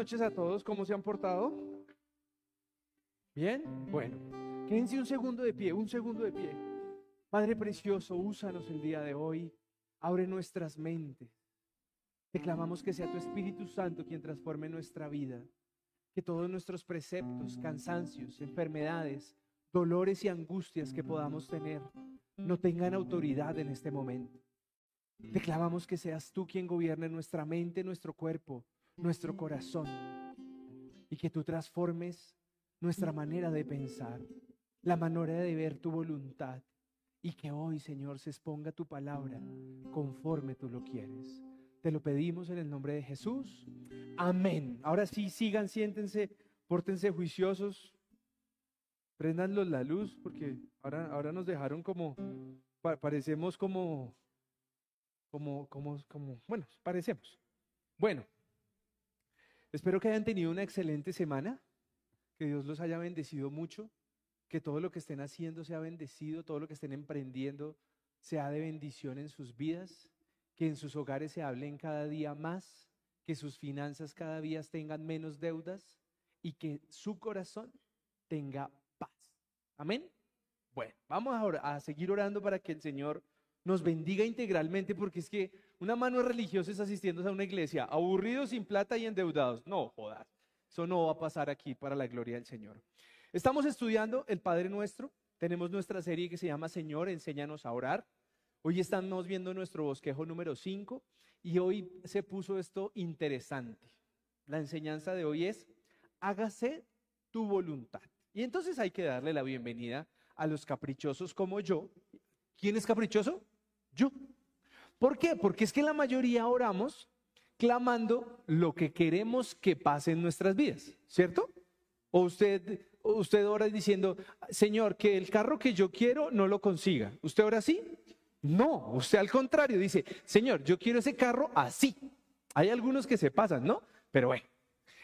noches a todos. ¿Cómo se han portado? ¿Bien? Bueno, quédense un segundo de pie, un segundo de pie. Padre precioso, úsanos el día de hoy. Abre nuestras mentes. Te clamamos que sea tu Espíritu Santo quien transforme nuestra vida. Que todos nuestros preceptos, cansancios, enfermedades, dolores y angustias que podamos tener no tengan autoridad en este momento. Te clamamos que seas tú quien gobierne nuestra mente, nuestro cuerpo, nuestro corazón. Y que tú transformes nuestra manera de pensar, la manera de ver tu voluntad. Y que hoy, Señor, se exponga tu palabra conforme tú lo quieres. Te lo pedimos en el nombre de Jesús. Amén. Ahora sí, sigan, siéntense, pórtense juiciosos. Prendanlos la luz porque ahora, ahora nos dejaron como, parecemos como, como, como, como, bueno, parecemos. Bueno, espero que hayan tenido una excelente semana, que Dios los haya bendecido mucho, que todo lo que estén haciendo sea bendecido, todo lo que estén emprendiendo sea de bendición en sus vidas, que en sus hogares se hablen cada día más, que sus finanzas cada día tengan menos deudas y que su corazón tenga Amén. Bueno, vamos a, a seguir orando para que el Señor nos bendiga integralmente, porque es que una mano religiosa es asistiendo a una iglesia, aburridos, sin plata y endeudados. No, jodas, eso no va a pasar aquí para la gloria del Señor. Estamos estudiando el Padre Nuestro, tenemos nuestra serie que se llama Señor, enséñanos a orar. Hoy estamos viendo nuestro bosquejo número 5 y hoy se puso esto interesante. La enseñanza de hoy es, hágase tu voluntad. Y entonces hay que darle la bienvenida a los caprichosos como yo. ¿Quién es caprichoso? Yo. ¿Por qué? Porque es que la mayoría oramos clamando lo que queremos que pase en nuestras vidas, ¿cierto? O usted, usted ora diciendo, Señor, que el carro que yo quiero no lo consiga. ¿Usted ora así? No, usted al contrario dice, Señor, yo quiero ese carro así. Hay algunos que se pasan, ¿no? Pero bueno.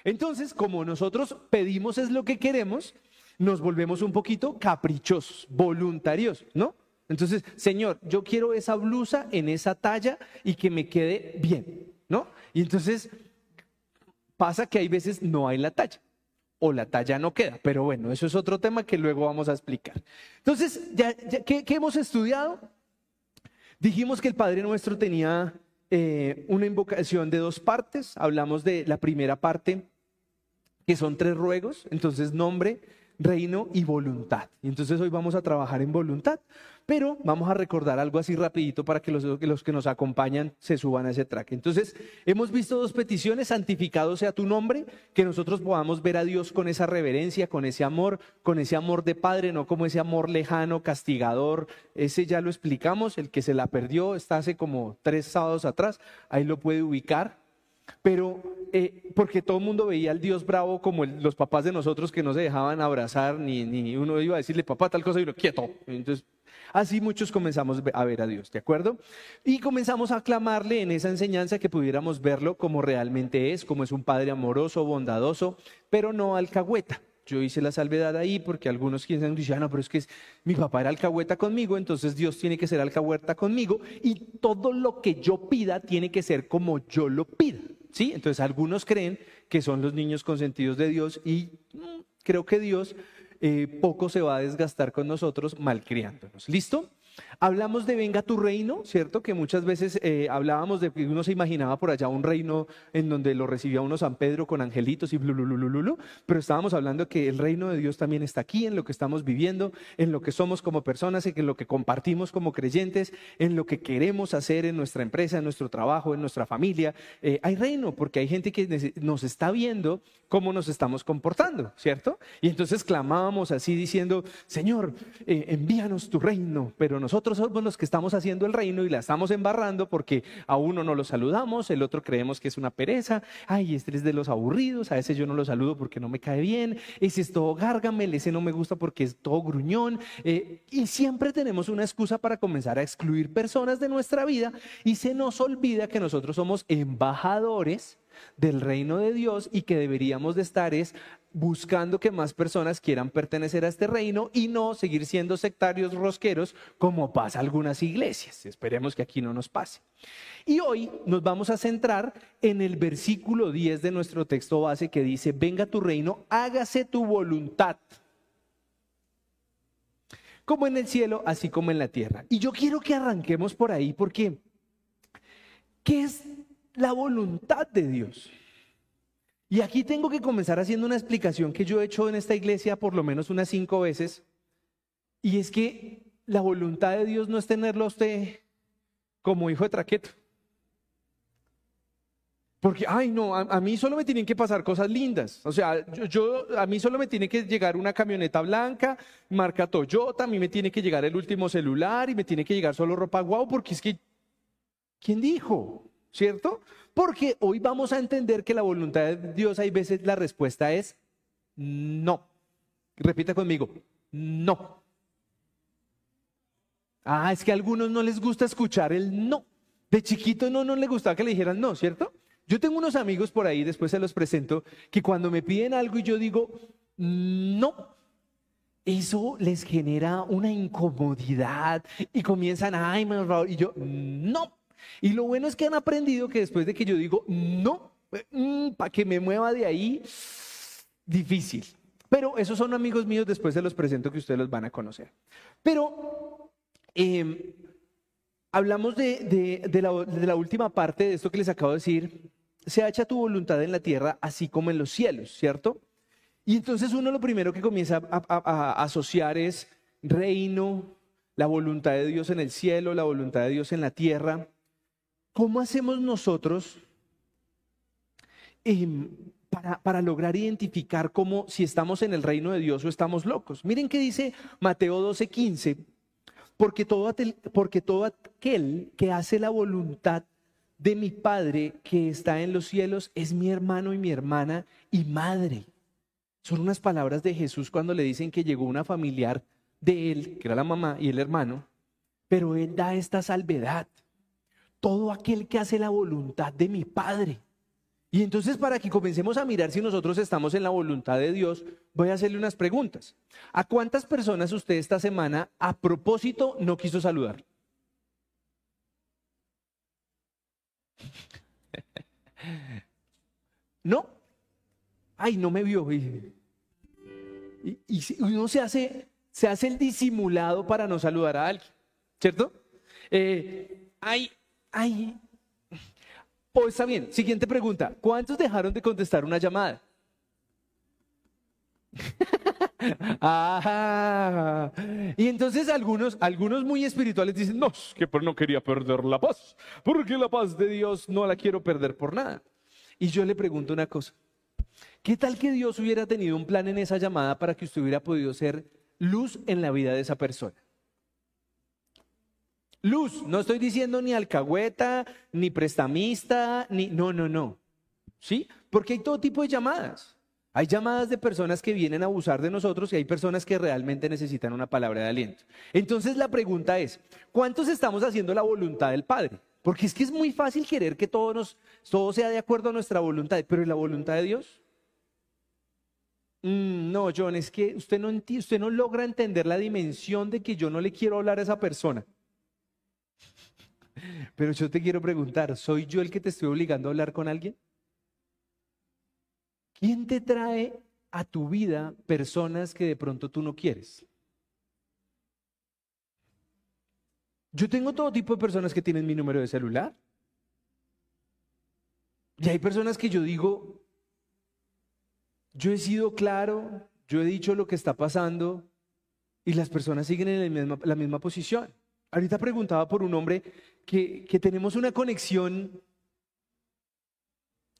Entonces, como nosotros pedimos es lo que queremos, nos volvemos un poquito caprichosos, voluntarios, ¿no? Entonces, Señor, yo quiero esa blusa en esa talla y que me quede bien, ¿no? Y entonces pasa que hay veces no hay la talla o la talla no queda, pero bueno, eso es otro tema que luego vamos a explicar. Entonces, ¿qué, hemos estudiado? Dijimos que el Padre Nuestro tenía eh, una invocación de dos partes, hablamos de la primera parte, que son tres ruegos, entonces nombre, reino y voluntad. Entonces hoy vamos a trabajar en voluntad, pero vamos a recordar algo así rapidito para que los, los, que nos acompañan se suban a ese track. Entonces, hemos visto dos peticiones, santificado sea tu nombre, que nosotros podamos ver a Dios con esa reverencia, con ese amor, con ese amor de Padre, no como ese amor lejano, castigador. Ese ya lo explicamos, el que se la perdió está hace como tres sábados atrás, ahí lo puede ubicar. Pero eh, porque todo el mundo veía al Dios bravo como los papás de nosotros que no se dejaban abrazar, ni, uno iba a decirle, papá, tal cosa, y uno, quieto. Entonces, así muchos comenzamos a ver a Dios, ¿de acuerdo? Y comenzamos a clamarle en esa enseñanza que pudiéramos verlo como realmente es, como es un padre amoroso, bondadoso, pero no alcahueta. Yo hice la salvedad ahí porque algunos quienes dicen, ah, no, pero es que mi papá era alcahueta conmigo, entonces Dios tiene que ser alcahueta conmigo y todo lo que yo pida tiene que ser como yo lo pida. ¿Sí? Entonces algunos creen que son los niños consentidos de Dios y mm, creo que Dios eh, poco se va a desgastar con nosotros malcriándonos. ¿Listo? Hablamos de venga tu reino, ¿cierto? Que muchas veces eh, hablábamos de que uno se imaginaba por allá un reino en donde lo recibía uno San Pedro con angelitos y blululululu, pero estábamos hablando que el reino de Dios también está aquí, en lo que estamos viviendo, en lo que somos como personas, en lo que compartimos como creyentes, en lo que queremos hacer en nuestra empresa, en nuestro trabajo, en nuestra familia. Eh, hay reino porque hay gente que nos está viendo cómo nos estamos comportando, ¿cierto? Y entonces clamábamos así diciendo, Señor, eh, envíanos tu reino, pero nosotros somos los que estamos haciendo el reino y la estamos embarrando porque a uno no lo saludamos, el otro creemos que es una pereza, ay, este es de los aburridos, a ese yo no lo saludo porque no me cae bien, ese es todo gárgamel, ese no me gusta porque es todo gruñón, eh, y siempre tenemos una excusa para comenzar a excluir personas de nuestra vida y se nos olvida que nosotros somos embajadores del reino de Dios y que deberíamos de estar es buscando que más personas quieran pertenecer a este reino y no seguir siendo sectarios rosqueros como pasa algunas iglesias. Esperemos que aquí no nos pase. Y hoy nos vamos a centrar en el versículo 10 de nuestro texto base que dice, venga tu reino, hágase tu voluntad como en el cielo, así como en la tierra. Y yo quiero que arranquemos por ahí porque, ¿qué es la voluntad de Dios? Y aquí tengo que comenzar haciendo una explicación que yo he hecho en esta iglesia por lo menos unas cinco veces. Y es que la voluntad de Dios no es tenerlo a usted como hijo de traqueto. Porque, ay, no, a, mí solo me tienen que pasar cosas lindas. O sea, yo, a mí solo me tiene que llegar una camioneta blanca, marca Toyota, a mí me tiene que llegar el último celular y me tiene que llegar solo ropa guau, porque es que, ¿quién dijo? ¿Cierto? Porque hoy vamos a entender que la voluntad de Dios, hay veces la respuesta es no. Repita conmigo, no. Ah, es que a algunos no les gusta escuchar el no. De chiquito no, no le gustaba que le dijeran no, ¿cierto? Yo tengo unos amigos por ahí, después se los presento, que cuando me piden algo y yo digo, no, eso les genera una incomodidad y comienzan, ay, favor, y yo, no. Y lo bueno es que han aprendido que después de que yo digo, no, mm, para que me mueva de ahí, difícil. Pero esos son amigos míos, después se los presento que ustedes los van a conocer. Pero em, hablamos de, la, de, la, última parte de esto que les acabo de decir, se hecha tu voluntad en la tierra así como en los cielos, ¿cierto? Y entonces uno lo primero que comienza a, asociar es reino, la voluntad de Dios en el cielo, la voluntad de Dios en la tierra. ¿Cómo hacemos nosotros em, para, para, lograr identificar cómo si estamos en el reino de Dios o estamos locos? Miren qué dice Mateo 12:15, porque todo, porque todo aquel que hace la voluntad de mi Padre que está en los cielos es mi hermano y mi hermana y madre. Son unas palabras de Jesús cuando le dicen que llegó una familiar de él, que era la mamá y el hermano, pero él da esta salvedad. Todo aquel que hace la voluntad de mi Padre. Y entonces para que comencemos a mirar si nosotros estamos en la voluntad de Dios, voy a hacerle unas preguntas. ¿A cuántas personas usted esta semana a propósito no quiso saludar? No. Ay, no me vio. Y, uno se hace, se hace el disimulado para no saludar a alguien, ¿cierto? Eh, ay, ay. Pues está bien. Siguiente pregunta. ¿Cuántos dejaron de contestar una llamada? Ah, y entonces algunos, algunos muy espirituales dicen, no, es que no quería perder la paz, porque la paz de Dios no la quiero perder por nada. Y yo le pregunto una cosa, ¿qué tal que Dios hubiera tenido un plan en esa llamada para que usted hubiera podido ser luz en la vida de esa persona? Luz, no estoy diciendo ni alcahueta, ni prestamista, ni... No, no, no. ¿Sí? Porque hay todo tipo de llamadas. Hay llamadas de personas que vienen a abusar de nosotros y hay personas que realmente necesitan una palabra de aliento. Entonces la pregunta es, ¿cuántos estamos haciendo la voluntad del Padre? Porque es que es muy fácil querer que todo, nos, todo sea de acuerdo a nuestra voluntad, pero ¿y la voluntad de Dios? Mm, no, John, es que usted no, usted no logra entender la dimensión de que yo no le quiero hablar a esa persona. Pero yo te quiero preguntar, ¿soy yo el que te estoy obligando a hablar con alguien? ¿Quién te trae a tu vida personas que de pronto tú no quieres? Yo tengo todo tipo de personas que tienen mi número de celular. Y hay personas que yo digo, yo he sido claro, yo he dicho lo que está pasando y las personas siguen en la misma, posición. Ahorita preguntaba por un hombre que, tenemos una conexión,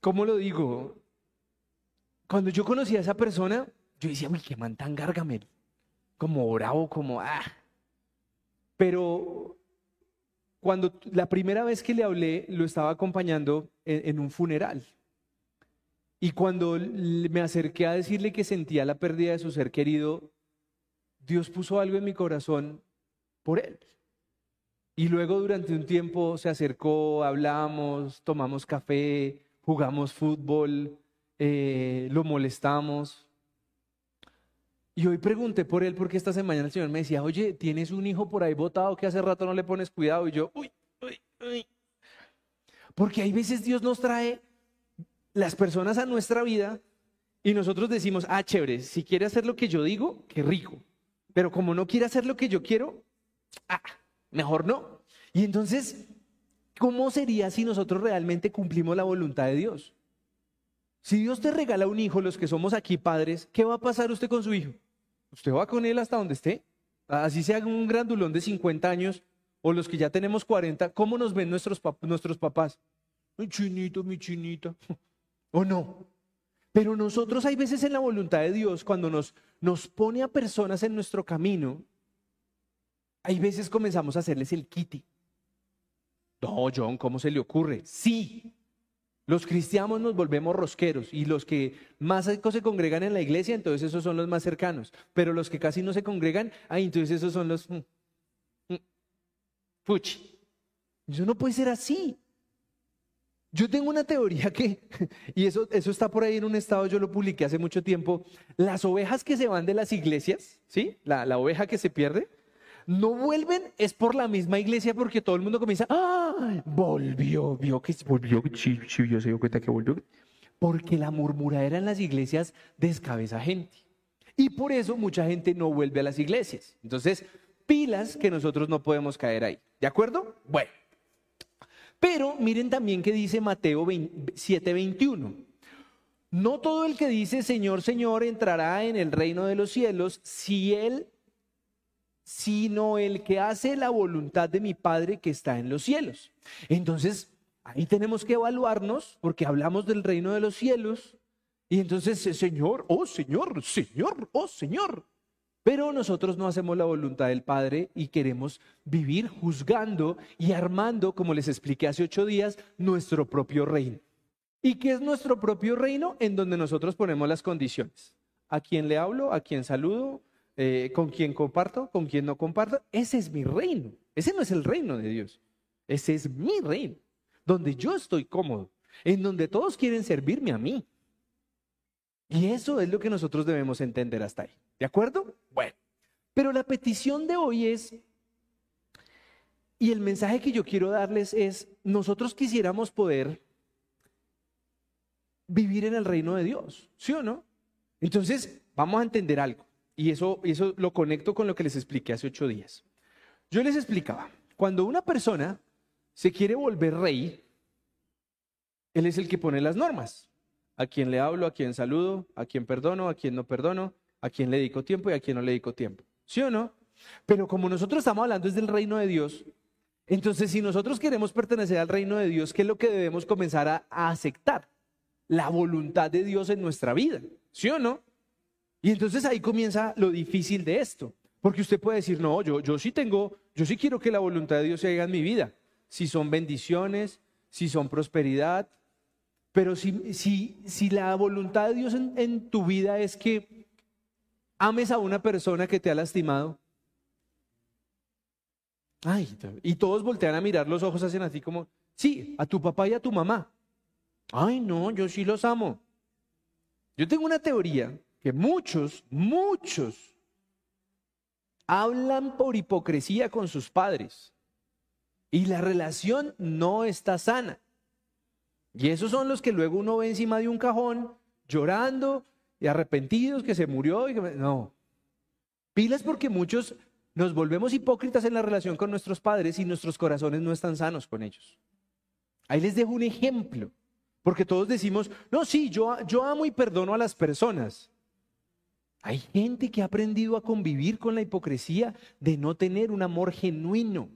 ¿cómo lo digo? Cuando yo conocí a esa persona, yo decía, uy, qué man tan gargamel. Como bravo, como, ah. Pero cuando la primera vez que le hablé, lo estaba acompañando en, un funeral. Y cuando me acerqué a decirle que sentía la pérdida de su ser querido, Dios puso algo en mi corazón por él. Y luego durante un tiempo se acercó, hablamos, tomamos café, jugamos fútbol, eh, lo molestamos. Y hoy pregunté por él porque esta semana el Señor me decía, oye, tienes un hijo por ahí botado que hace rato no le pones cuidado. Y yo, uy, uy, uy. Porque hay veces Dios nos trae las personas a nuestra vida y nosotros decimos, ah, chévere, si quiere hacer lo que yo digo, qué rico. Pero como no quiere hacer lo que yo quiero, ah, mejor no. Y entonces, ¿cómo sería si nosotros realmente cumplimos la voluntad de Dios? Si Dios te regala un hijo, los que somos aquí padres, ¿qué va a pasar usted con su hijo? Usted va con él hasta donde esté. Así sea un grandulón de 50 años o los que ya tenemos 40, ¿cómo nos ven nuestros, nuestros papás? Mi chinito, mi chinita. ¿O no? Pero nosotros hay veces en la voluntad de Dios, cuando nos, nos pone a personas en nuestro camino, hay veces comenzamos a hacerles el kitty. No, John, ¿cómo se le ocurre? Sí, los cristianos nos volvemos rosqueros y los que más se congregan en la iglesia, entonces esos son los más cercanos. Pero los que casi no se congregan, ahí entonces esos son los... Mm, mm, fuchi. Eso no puede ser así. Yo tengo una teoría que, y eso, eso está por ahí en un estado, yo lo publiqué hace mucho tiempo, las ovejas que se van de las iglesias, ¿sí? La, la oveja que se pierde, no vuelven es por la misma iglesia porque todo el mundo comienza, ¡ah! Volvió, vio que volvió, sí, yo se dio cuenta que volvió. Porque la murmuradera en las iglesias descabeza gente. Y por eso mucha gente no vuelve a las iglesias. Entonces, pilas que nosotros no podemos caer ahí. ¿De acuerdo? Bueno. Pero miren también que dice Mateo 7:21. No todo el que dice Señor, Señor entrará en el reino de los cielos si él sino el que hace la voluntad de mi Padre que está en los cielos. Entonces, ahí tenemos que evaluarnos porque hablamos del reino de los cielos y entonces, eh, Señor, oh Señor, Señor, oh Señor. Pero nosotros no hacemos la voluntad del Padre y queremos vivir juzgando y armando, como les expliqué hace ocho días, nuestro propio reino. ¿Y qué es nuestro propio reino? En donde nosotros ponemos las condiciones. ¿A quién le hablo? ¿A quién saludo? Eh, con quién comparto, con quién no comparto. Ese es mi reino. Ese no es el reino de Dios. Ese es mi reino, donde yo estoy cómodo, en donde todos quieren servirme a mí. Y eso es lo que nosotros debemos entender hasta ahí. ¿De acuerdo? Bueno, pero la petición de hoy es, y el mensaje que yo quiero darles es, nosotros quisiéramos poder vivir en el reino de Dios, ¿sí o no? Entonces, vamos a entender algo. Y eso, eso lo conecto con lo que les expliqué hace ocho días. Yo les explicaba, cuando una persona se quiere volver rey, él es el que pone las normas. A quién le hablo, a quién saludo, a quién perdono, a quién no perdono, a quién le dedico tiempo y a quién no le dedico tiempo. ¿Sí o no? Pero como nosotros estamos hablando es del reino de Dios, entonces si nosotros queremos pertenecer al reino de Dios, ¿qué es lo que debemos comenzar a, a aceptar? La voluntad de Dios en nuestra vida. ¿Sí o no? Y entonces ahí comienza lo difícil de esto, porque usted puede decir, no, yo, yo sí tengo, yo sí quiero que la voluntad de Dios se haga en mi vida, si son bendiciones, si son prosperidad, pero si, si, si la voluntad de Dios en, en tu vida es que ames a una persona que te ha lastimado, Ay, y todos voltean a mirar los ojos, hacen así como, sí, a tu papá y a tu mamá. Ay, no, yo sí los amo. Yo tengo una teoría que muchos, muchos hablan por hipocresía con sus padres y la relación no está sana. Y esos son los que luego uno ve encima de un cajón llorando y arrepentidos que se murió. Y No. Pilas porque muchos nos volvemos hipócritas en la relación con nuestros padres y nuestros corazones no están sanos con ellos. Ahí les dejo un ejemplo, porque todos decimos, no, sí, yo, yo amo y perdono a las personas. Hay gente que ha aprendido a convivir con la hipocresía de no tener un amor genuino.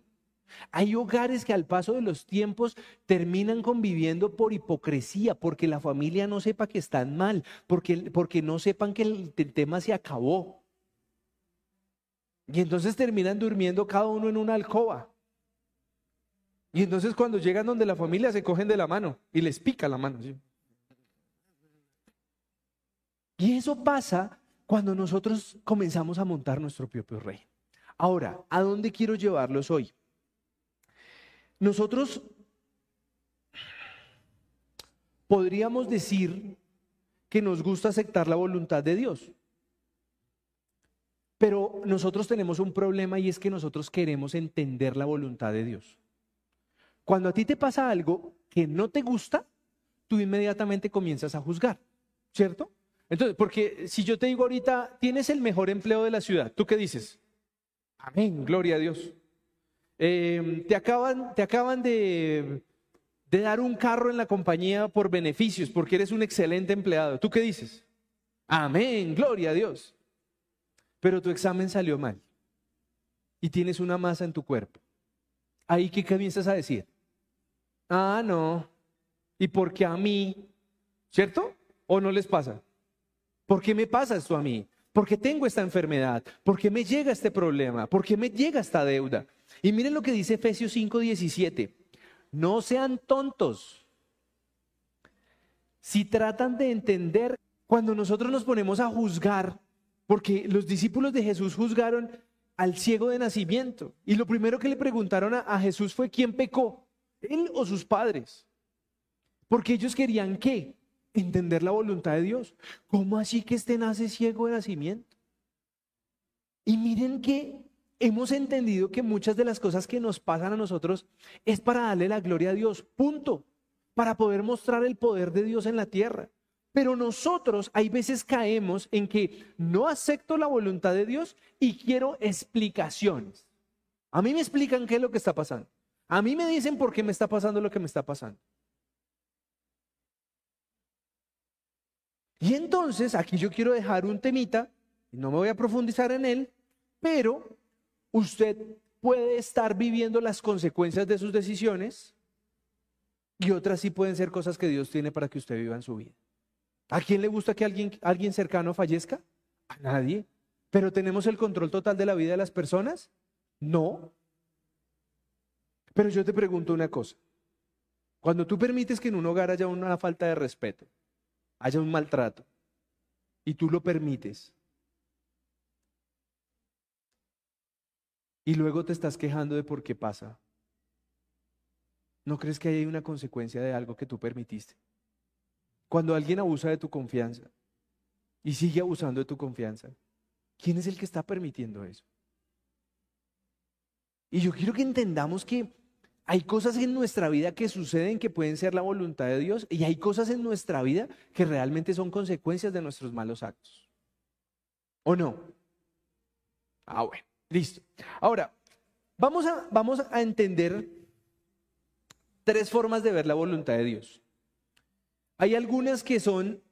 Hay hogares que al paso de los tiempos terminan conviviendo por hipocresía, porque la familia no sepa que están mal, porque, porque no sepan que el, el tema se acabó. Y entonces terminan durmiendo cada uno en una alcoba. Y entonces cuando llegan donde la familia se cogen de la mano y les pica la mano. Y eso pasa cuando nosotros comenzamos a montar nuestro propio rey. Ahora, ¿a dónde quiero llevarlos hoy? Nosotros podríamos decir que nos gusta aceptar la voluntad de Dios. Pero nosotros tenemos un problema y es que nosotros queremos entender la voluntad de Dios. Cuando a ti te pasa algo que no te gusta, tú inmediatamente comienzas a juzgar, ¿cierto? Entonces, porque si yo te digo ahorita, tienes el mejor empleo de la ciudad, ¿tú qué dices? Amén, gloria a Dios. Em, te acaban, te acaban de, de dar un carro en la compañía por beneficios, porque eres un excelente empleado. ¿Tú qué dices? Amén, gloria a Dios. Pero tu examen salió mal y tienes una masa en tu cuerpo. Ahí qué comienzas a decir? Ah, no. ¿Y por qué a mí? ¿Cierto? ¿O no les pasa? ¿Por qué me pasa esto a mí? ¿Por qué tengo esta enfermedad? ¿Por qué me llega este problema? ¿Por qué me llega esta deuda? Y miren lo que dice Efesios 5:17. No sean tontos. Si tratan de entender, cuando nosotros nos ponemos a juzgar, porque los discípulos de Jesús juzgaron al ciego de nacimiento, y lo primero que le preguntaron a, a Jesús fue, ¿quién pecó? ¿Él o sus padres? Porque ellos querían qué? Entender la voluntad de Dios. ¿Cómo así que este nace ciego de nacimiento? Y miren que hemos entendido que muchas de las cosas que nos pasan a nosotros es para darle la gloria a Dios, punto, para poder mostrar el poder de Dios en la tierra. Pero nosotros hay veces caemos en que no acepto la voluntad de Dios y quiero explicaciones. A mí me explican qué es lo que está pasando. A mí me dicen por qué me está pasando lo que me está pasando. Y entonces aquí yo quiero dejar un temita, no me voy a profundizar en él, pero usted puede estar viviendo las consecuencias de sus decisiones y otras sí pueden ser cosas que Dios tiene para que usted viva en su vida. ¿A quién le gusta que alguien, alguien cercano fallezca? A nadie. ¿Pero tenemos el control total de la vida de las personas? No. Pero yo te pregunto una cosa. Cuando tú permites que en un hogar haya una falta de respeto, haya un maltrato y tú lo permites, y luego te estás quejando de por qué pasa, ¿no crees que hay una consecuencia de algo que tú permitiste? Cuando alguien abusa de tu confianza y sigue abusando de tu confianza, ¿quién es el que está permitiendo eso? Y yo quiero que entendamos que hay cosas en nuestra vida que suceden que pueden ser la voluntad de Dios y hay cosas en nuestra vida que realmente son consecuencias de nuestros malos actos. ¿O no? Ah, bueno, listo. Ahora, vamos a, vamos a entender tres formas de ver la voluntad de Dios. Hay algunas que son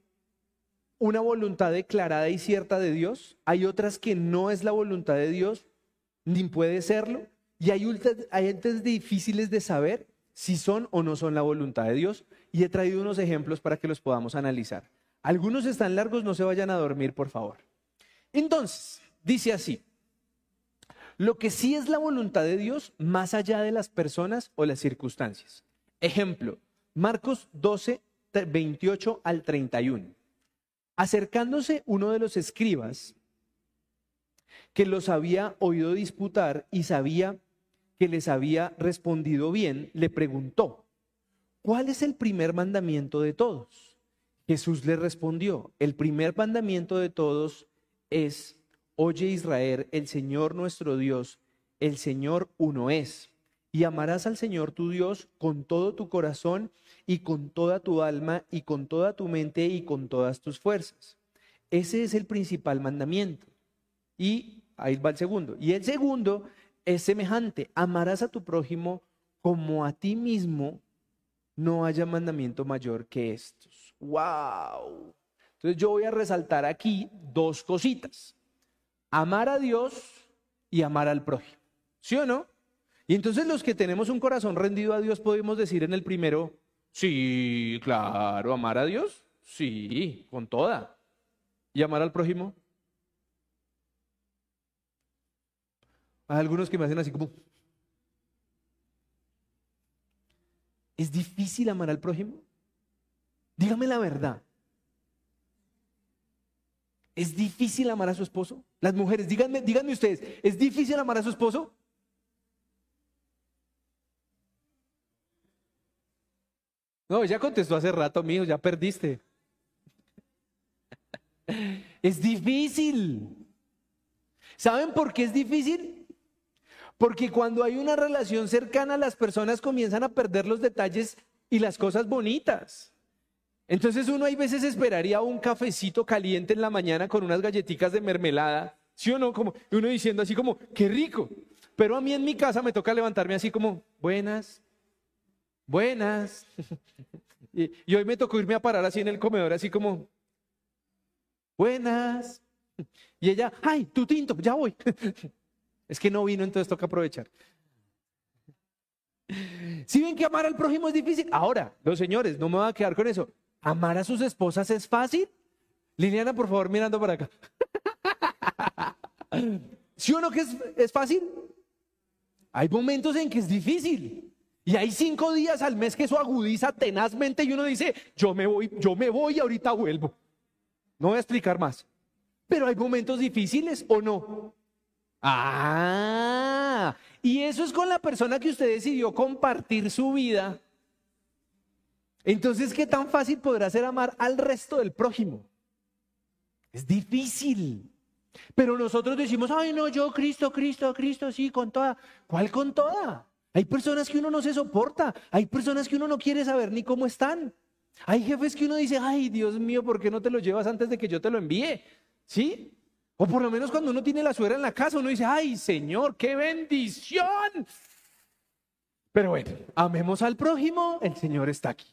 una voluntad declarada y cierta de Dios, hay otras que no es la voluntad de Dios, ni puede serlo, y hay, entes difíciles de saber si son o no son la voluntad de Dios. Y he traído unos ejemplos para que los podamos analizar. Algunos están largos, no se vayan a dormir, por favor. Entonces, dice así, lo que sí es la voluntad de Dios más allá de las personas o las circunstancias. Ejemplo, Marcos 12, 28 al 31. Acercándose uno de los escribas que los había oído disputar y sabía que les había respondido bien, le preguntó, ¿cuál es el primer mandamiento de todos? Jesús le respondió, el primer mandamiento de todos es, oye Israel, el Señor nuestro Dios, el Señor uno es, y amarás al Señor tu Dios con todo tu corazón y con toda tu alma y con toda tu mente y con todas tus fuerzas. Ese es el principal mandamiento. Y ahí va el segundo. Y el segundo es semejante, amarás a tu prójimo como a ti mismo, no haya mandamiento mayor que estos. ¡Wow! Entonces yo voy a resaltar aquí dos cositas. Amar a Dios y amar al prójimo. ¿Sí o no? Y entonces los que tenemos un corazón rendido a Dios podemos decir en el primero, sí, claro, amar a Dios, sí, con toda. ¿Y amar al prójimo? Hay algunos que me hacen así como... ¿Es difícil amar al prójimo? Dígame la verdad. ¿Es difícil amar a su esposo? Las mujeres, díganme, díganme ustedes, ¿es difícil amar a su esposo? No, ya contestó hace rato, mío, ya perdiste. Es difícil. ¿Saben por qué es difícil? Porque cuando hay una relación cercana, las personas comienzan a perder los detalles y las cosas bonitas. Entonces uno hay veces esperaría un cafecito caliente en la mañana con unas galletitas de mermelada, ¿sí o no? Como uno diciendo así como, qué rico. Pero a mí en mi casa me toca levantarme así como, buenas, buenas. y, y hoy me tocó irme a parar así en el comedor, así como, buenas. Y ella, ay, tu tinto, ya voy. es que no vino, entonces toca aprovechar. Si ven que amar al prójimo es difícil, ahora, los señores, no me voy a quedar con eso. ¿Amar a sus esposas es fácil? Liliana, por favor, mirando para acá. ¿Sí o no que es, es fácil? Hay momentos en que es difícil. Y hay cinco días al mes que eso agudiza tenazmente y uno dice, yo me voy, yo me voy y ahorita vuelvo. No voy a explicar más. Pero hay momentos difíciles o no. Ah, y eso es con la persona que usted decidió compartir su vida. Entonces, ¿qué tan fácil podrá ser amar al resto del prójimo? Es difícil. Pero nosotros decimos, ay, no, yo, Cristo, Cristo, Cristo, sí, con toda. ¿Cuál con toda? Hay personas que uno no se soporta. Hay personas que uno no quiere saber ni cómo están. Hay jefes que uno dice, ay, Dios mío, ¿por qué no te lo llevas antes de que yo te lo envíe? ¿Sí? O por lo menos cuando uno tiene la suegra en la casa, uno dice, ay, Señor, qué bendición. Pero bueno, amemos al prójimo, el Señor está aquí.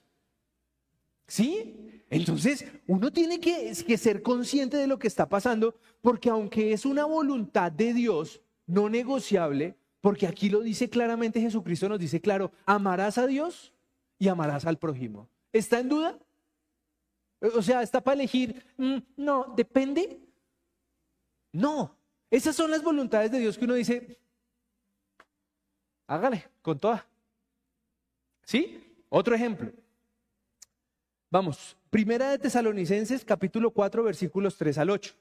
¿Sí? Entonces, uno tiene que, ser consciente de lo que está pasando, porque aunque es una voluntad de Dios no negociable, porque aquí lo dice claramente Jesucristo, nos dice claro, amarás a Dios y amarás al prójimo. ¿Está en duda? O sea, ¿está para elegir? Mm, no, depende. No, esas son las voluntades de Dios que uno dice, hágale con toda. ¿Sí? Otro ejemplo. Vamos, primera de Tesalonicenses capítulo 4 versículos 3 al 8.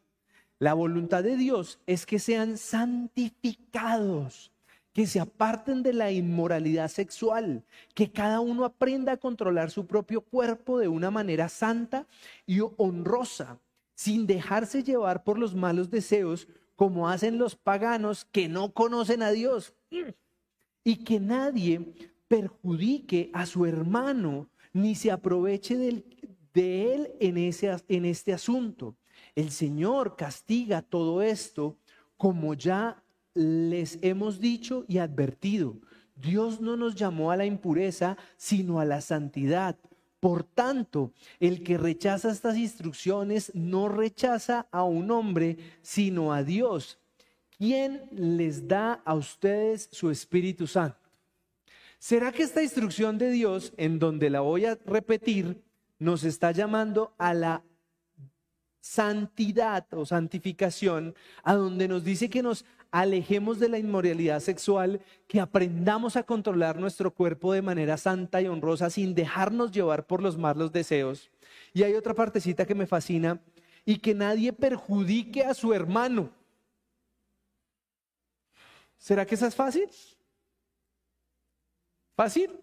La voluntad de Dios es que sean santificados, que se aparten de la inmoralidad sexual, que cada uno aprenda a controlar su propio cuerpo de una manera santa y honrosa sin dejarse llevar por los malos deseos como hacen los paganos que no conocen a Dios. Y que nadie perjudique a su hermano ni se aproveche de él en, ese, en este asunto. El Señor castiga todo esto como ya les hemos dicho y advertido. Dios no nos llamó a la impureza, sino a la santidad. Por tanto, el que rechaza estas instrucciones no rechaza a un hombre, sino a Dios, quien les da a ustedes su Espíritu Santo. ¿Será que esta instrucción de Dios, en donde la voy a repetir, nos está llamando a la santidad o santificación, a donde nos dice que nos alejemos de la inmoralidad sexual, que aprendamos a controlar nuestro cuerpo de manera santa y honrosa sin dejarnos llevar por los malos deseos. Y hay otra partecita que me fascina, y que nadie perjudique a su hermano. ¿Será que eso es fácil? ¿Fácil?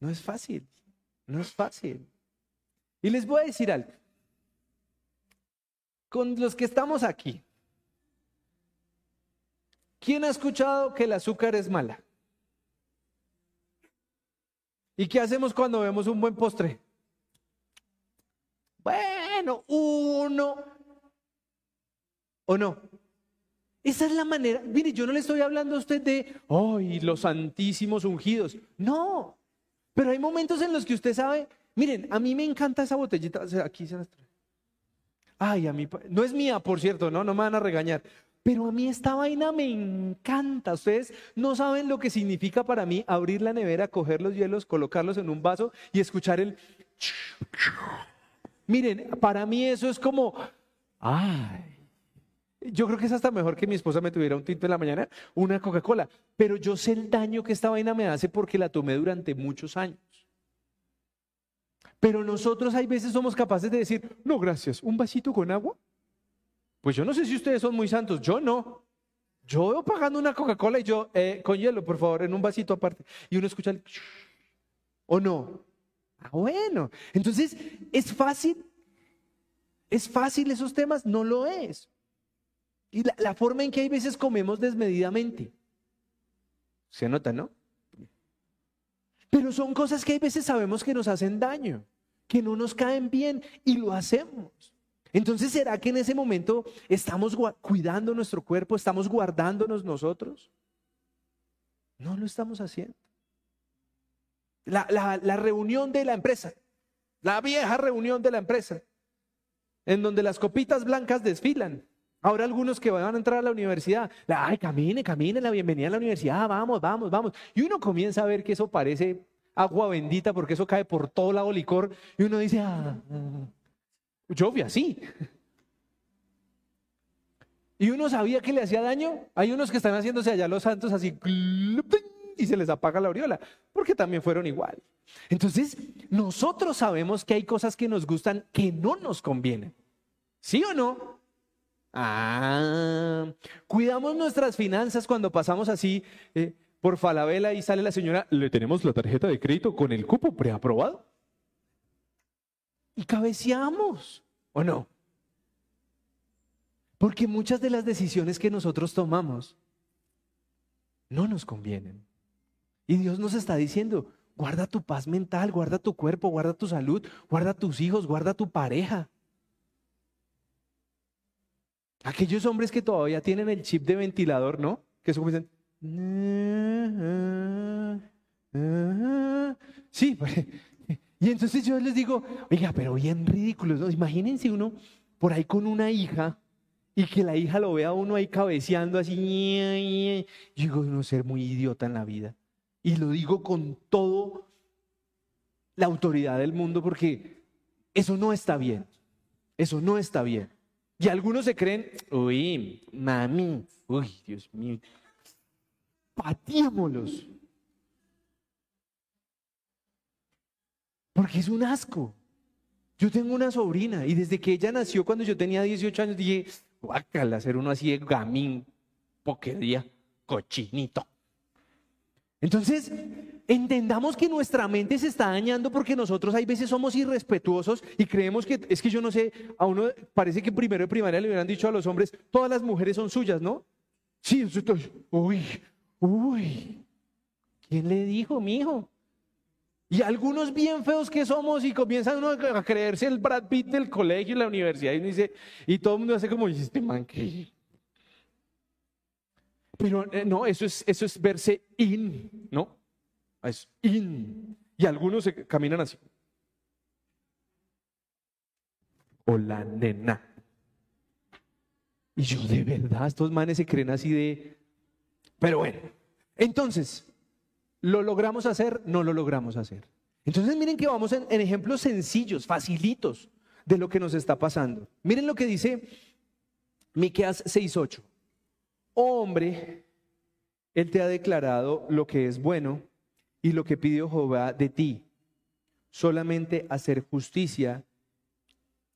No es fácil, no es fácil. Y les voy a decir algo. Con los que estamos aquí, ¿Quién ha escuchado que el azúcar es mala? ¿Y qué hacemos cuando vemos un buen postre? Bueno, uno. ¿O no? Esa es la manera. Mire, yo no le estoy hablando a usted de, ¡ay, los santísimos ungidos! No. Pero hay momentos en los que usted sabe, miren, a mí me encanta esa botellita. aquí se las trae. Ay, a mí, no es mía, por cierto, no, no me van a regañar. Pero a mí esta vaina me encanta. Ustedes no saben lo que significa para mí abrir la nevera, coger los hielos, colocarlos en un vaso y escuchar el... Miren, para mí eso es como... Ay. Yo creo que es hasta mejor que mi esposa me tuviera un tinto en la mañana, una Coca-Cola. Pero yo sé el daño que esta vaina me hace porque la tomé durante muchos años. Pero nosotros hay veces somos capaces de decir, no, gracias, un vasito con agua pues yo no sé si ustedes son muy santos, yo no. Yo veo pagando una Coca-Cola y yo, eh, con hielo, por favor, en un vasito aparte. Y uno escucha el... ¿O no? Ah, bueno. Entonces, ¿es fácil? ¿Es fácil esos temas? No lo es. Y la, la forma en que hay veces comemos desmedidamente. Se nota, ¿no? Pero son cosas que hay veces sabemos que nos hacen daño, que no nos caen bien y lo hacemos. Entonces, ¿será que en ese momento estamos cuidando nuestro cuerpo, estamos guardándonos nosotros? No lo estamos haciendo. La, la, reunión de la empresa, la vieja reunión de la empresa, en donde las copitas blancas desfilan. Ahora algunos que van a entrar a la universidad, ay, camine, camine, la bienvenida a la universidad, vamos, vamos, vamos. Y uno comienza a ver que eso parece agua bendita porque eso cae por todo lado licor y uno dice, ah, yo vi así. Y uno sabía que le hacía daño. Hay unos que están haciéndose allá los santos así y se les apaga la aureola, porque también fueron igual. Entonces, nosotros sabemos que hay cosas que nos gustan que no nos convienen. ¿Sí o no? Ah, cuidamos nuestras finanzas cuando pasamos así eh, por Falabella y sale la señora, le tenemos la tarjeta de crédito con el cupo preaprobado. Y cabeceamos, ¿o no? Porque muchas de las decisiones que nosotros tomamos no nos convienen. Y Dios nos está diciendo, guarda tu paz mental, guarda tu cuerpo, guarda tu salud, guarda tus hijos, guarda tu pareja. Aquellos hombres que todavía tienen el chip de ventilador, ¿no? Que eso dicen. Sí, pues, y entonces yo les digo, oiga, pero bien ridículos, ¿no? Imagínense uno por ahí con una hija y que la hija lo vea uno ahí cabeceando así. Yo digo, uno ser muy idiota en la vida. Y lo digo con toda la autoridad del mundo porque eso no está bien. Eso no está bien. Y algunos se creen, uy, mami, uy, Dios mío, pateémoslos. Porque es un asco. Yo tengo una sobrina y desde que ella nació cuando yo tenía 18 años dije, guácala, hacer uno así de gamín, poquería, cochinito. Entonces, entendamos que nuestra mente se está dañando porque nosotros hay veces somos irrespetuosos y creemos que, es que yo no sé, a uno parece que primero de primaria le hubieran dicho a los hombres, todas las mujeres son suyas, ¿no? Sí, uy, uy, ¿quién le dijo, mi hijo? Y algunos bien feos que somos y comienzan uno a creerse el Brad Pitt del colegio y la universidad y dice, y todo el mundo hace como, este man que pero eh, no, eso es, eso es verse in, ¿no? Es in. Y algunos se caminan así. Hola, nena. Y yo, de verdad, estos manes se creen así de... Pero bueno, entonces, ¿lo logramos hacer? No lo logramos hacer. Entonces miren que vamos en, ejemplos sencillos, facilitos de lo que nos está pasando. Miren lo que dice Miqueas 6:8 hombre, Él te ha declarado lo que es bueno y lo que pidió Jehová de ti, solamente hacer justicia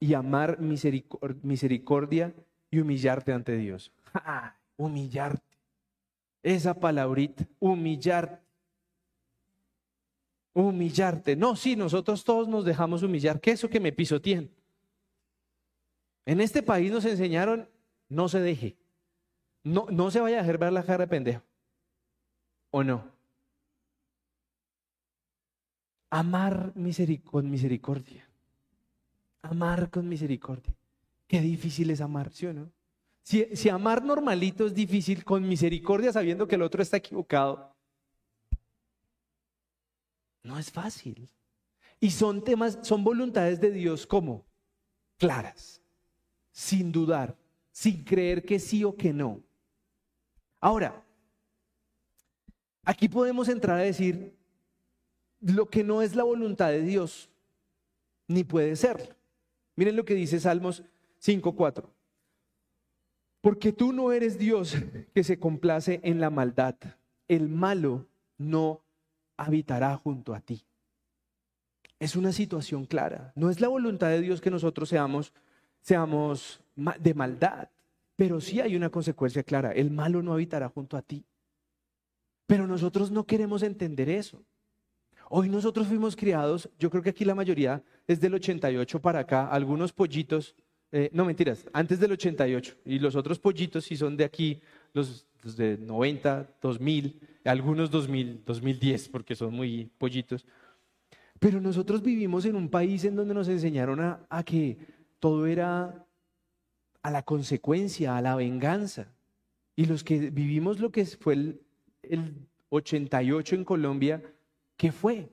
y amar misericordia y humillarte ante Dios. Humillarte. Esa palabrita, humillarte. Humillarte. No, sí, nosotros todos nos dejamos humillar. ¿Qué es eso que me pisotean? En este país nos enseñaron, no se deje. No, no se vaya a dejar ver la cara de pendejo. ¿O no? Amar con misericordia. Amar con misericordia. Qué difícil es amar, ¿sí o no? Si, si amar normalito es difícil, con misericordia sabiendo que el otro está equivocado, no es fácil. Y son temas, son voluntades de Dios como claras, sin dudar, sin creer que sí o que no. Ahora, aquí podemos entrar a decir lo que no es la voluntad de Dios, ni puede ser. Miren lo que dice Salmos 5.4. Porque tú no eres Dios que se complace en la maldad. El malo no habitará junto a ti. Es una situación clara. No es la voluntad de Dios que nosotros seamos, seamos de maldad. Pero sí hay una consecuencia clara, el malo no habitará junto a ti. Pero nosotros no queremos entender eso. Hoy nosotros fuimos criados, yo creo que aquí la mayoría es del 88 para acá, algunos pollitos eh, no mentiras, antes del 88. Y los otros pollitos sí son de aquí, los, los de 90, 2000, algunos 2000, 2010, porque son muy pollitos. Pero nosotros vivimos en un país en donde nos enseñaron a, que todo era a la consecuencia, a la venganza. Y los que vivimos lo que fue el, el 88 en Colombia, ¿qué fue?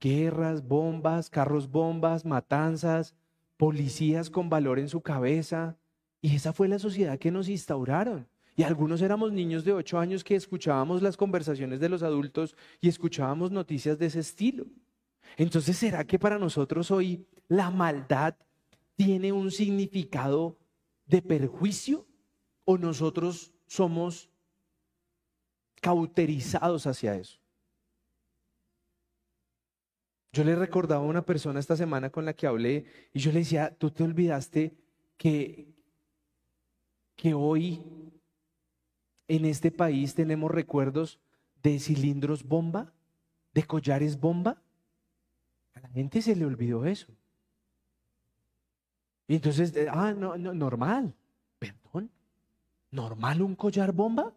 Guerras, bombas, carros bombas, matanzas, policías con valor en su cabeza. Y esa fue la sociedad que nos instauraron. Y algunos éramos niños de 8 años que escuchábamos las conversaciones de los adultos y escuchábamos noticias de ese estilo. Entonces, ¿será que para nosotros hoy la maldad tiene un significado de perjuicio o nosotros somos cauterizados hacia eso? Yo le recordaba a una persona esta semana con la que hablé y yo le decía, tú te olvidaste que, que hoy en este país tenemos recuerdos de cilindros bomba, de collares bomba. A la gente se le olvidó eso. Y entonces, eh, ah, no, no, normal, perdón, normal un collar bomba,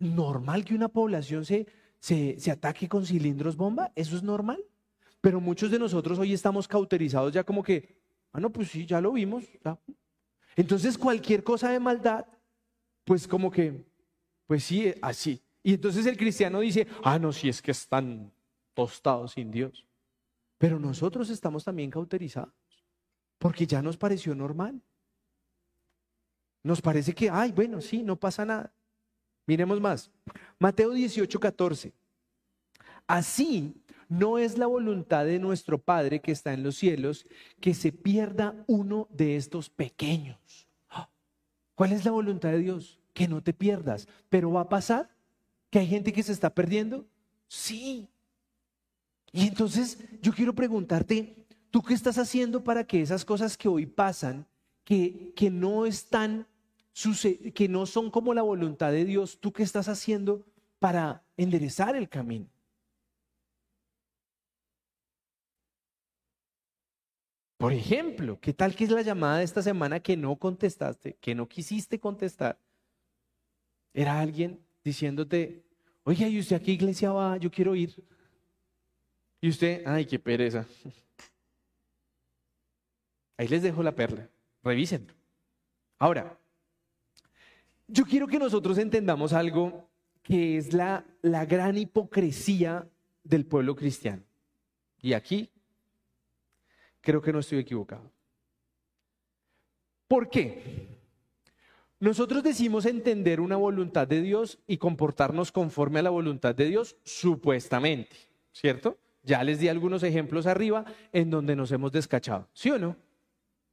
normal que una población se, se, se ataque con cilindros bomba, eso es normal. Pero muchos de nosotros hoy estamos cauterizados ya como que, ah, no, pues sí, ya lo vimos. Entonces cualquier cosa de maldad, pues como que, pues sí, así. Y entonces el cristiano dice, ah, no, si es que están tostados sin Dios. Pero nosotros estamos también cauterizados, porque ya nos pareció normal. Nos parece que, ay, bueno, sí, no pasa nada. Miremos más. Mateo 18, 14. Así no es la voluntad de nuestro Padre que está en los cielos que se pierda uno de estos pequeños. ¿Cuál es la voluntad de Dios? Que no te pierdas. Pero va a pasar que hay gente que se está perdiendo. Sí, y entonces yo quiero preguntarte, ¿tú qué estás haciendo para que esas cosas que hoy pasan, que, que no están, que no son como la voluntad de Dios, ¿tú qué estás haciendo para enderezar el camino? Por ejemplo, ¿qué tal que es la llamada de esta semana que no contestaste, que no quisiste contestar? Era alguien diciéndote, oye, ¿y usted a qué iglesia va? Yo quiero ir. Y usted, ay, qué pereza. Ahí les dejo la perla. Revísenlo. Ahora, yo quiero que nosotros entendamos algo que es la, la gran hipocresía del pueblo cristiano. Y aquí creo que no estoy equivocado. ¿Por qué? Nosotros decimos entender una voluntad de Dios y comportarnos conforme a la voluntad de Dios, supuestamente, ¿cierto? Ya les di algunos ejemplos arriba en donde nos hemos descachado, ¿sí o no?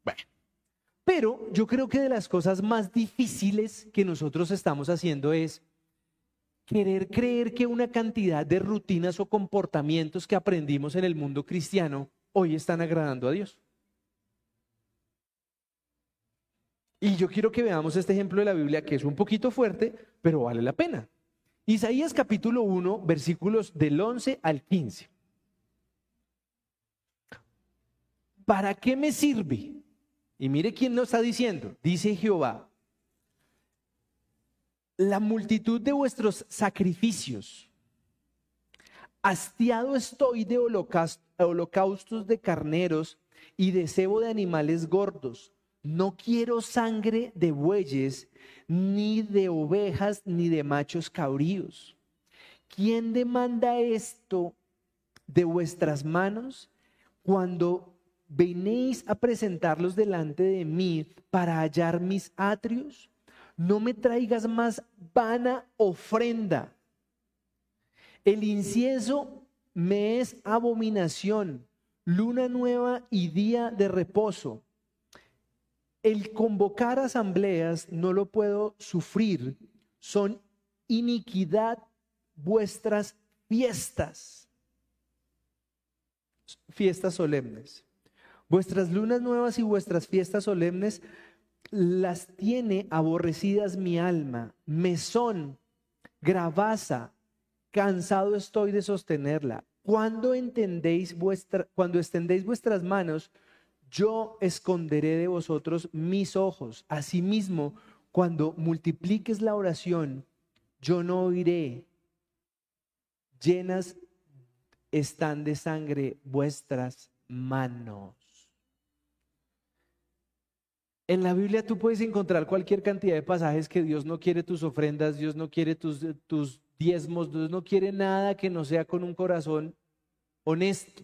Bueno, pero yo creo que de las cosas más difíciles que nosotros estamos haciendo es querer creer que una cantidad de rutinas o comportamientos que aprendimos en el mundo cristiano hoy están agradando a Dios. Y yo quiero que veamos este ejemplo de la Biblia que es un poquito fuerte, pero vale la pena. Isaías capítulo 1, versículos del 11 al 15. ¿para qué me sirve? Y mire quién lo está diciendo. Dice Jehová, la multitud de vuestros sacrificios. Hastiado estoy de holocaustos de carneros y de cebo de animales gordos. No quiero sangre de bueyes, ni de ovejas, ni de machos cabríos. ¿Quién demanda esto de vuestras manos cuando ¿venéis a presentarlos delante de mí para hallar mis atrios? No me traigas más vana ofrenda. El incienso me es abominación, luna nueva y día de reposo. El convocar asambleas no lo puedo sufrir, son iniquidad vuestras fiestas, fiestas solemnes. Vuestras lunas nuevas y vuestras fiestas solemnes las tiene aborrecidas mi alma. Me son gravaza, cansado estoy de sostenerla. Cuando entendéis vuestra, cuando extendéis vuestras manos, yo esconderé de vosotros mis ojos. Asimismo, cuando multipliques la oración, yo no oiré. Llenas están de sangre vuestras manos. En la Biblia tú puedes encontrar cualquier cantidad de pasajes que Dios no quiere tus ofrendas, Dios no quiere tus, tus diezmos, Dios no quiere nada que no sea con un corazón honesto,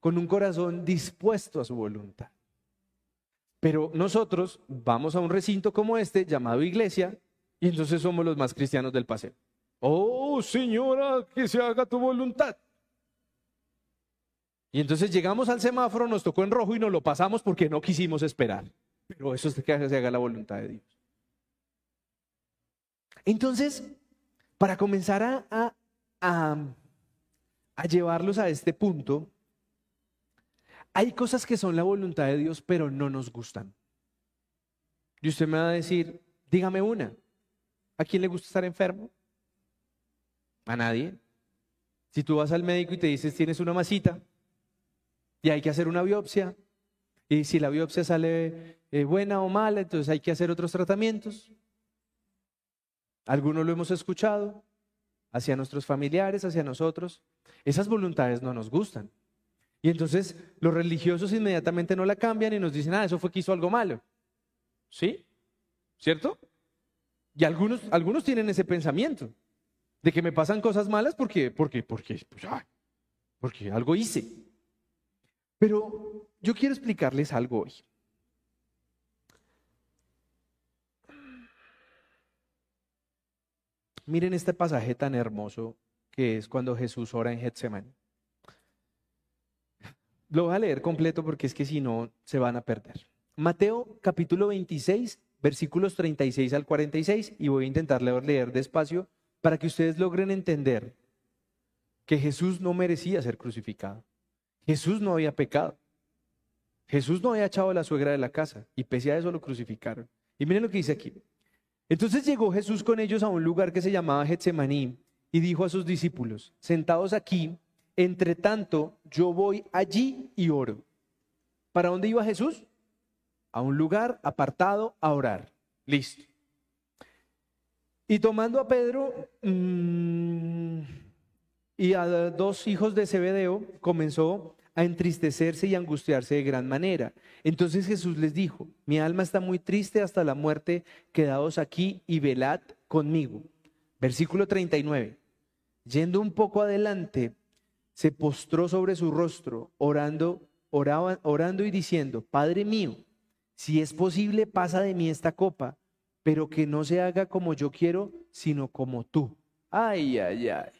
con un corazón dispuesto a su voluntad. Pero nosotros vamos a un recinto como este, llamado iglesia, y entonces somos los más cristianos del paseo. Oh, señora, que se haga tu voluntad. Y entonces llegamos al semáforo, nos tocó en rojo y nos lo pasamos porque no quisimos esperar. Pero eso es que se haga la voluntad de Dios. Entonces, para comenzar a, a, a llevarlos a este punto, hay cosas que son la voluntad de Dios, pero no nos gustan. Y usted me va a decir, dígame una. ¿A quién le gusta estar enfermo? A nadie. Si tú vas al médico y te dices, tienes una masita y hay que hacer una biopsia, y si la biopsia sale eh, buena o mala, entonces hay que hacer otros tratamientos. Algunos lo hemos escuchado hacia nuestros familiares, hacia nosotros. Esas voluntades no nos gustan. Y entonces los religiosos inmediatamente no la cambian y nos dicen, ah, eso fue que hizo algo malo. ¿Sí? ¿Cierto? Y algunos, algunos tienen ese pensamiento de que me pasan cosas malas porque, porque, porque, pues, porque algo hice. Pero yo quiero explicarles algo hoy. Miren este pasaje tan hermoso que es cuando Jesús ora en Getsemaní. Lo voy a leer completo porque es que si no se van a perder. Mateo capítulo 26, versículos 36 al 46 y voy a intentar leer, despacio para que ustedes logren entender que Jesús no merecía ser crucificado. Jesús no había pecado. Jesús no había echado a la suegra de la casa y pese a eso lo crucificaron. Y miren lo que dice aquí. Entonces llegó Jesús con ellos a un lugar que se llamaba Getsemaní y dijo a sus discípulos, sentados aquí, entre tanto, yo voy allí y oro. ¿Para dónde iba Jesús? A un lugar apartado a orar. Listo. Y tomando a Pedro mm, y a dos hijos de Zebedeo, comenzó a entristecerse y angustiarse de gran manera. Entonces Jesús les dijo, mi alma está muy triste hasta la muerte, quedaos aquí y velad conmigo. Versículo 39. Yendo un poco adelante, se postró sobre su rostro, orando, orando y diciendo, Padre mío, si es posible, pasa de mí esta copa, pero que no se haga como yo quiero, sino como tú. Ay, ay, ay.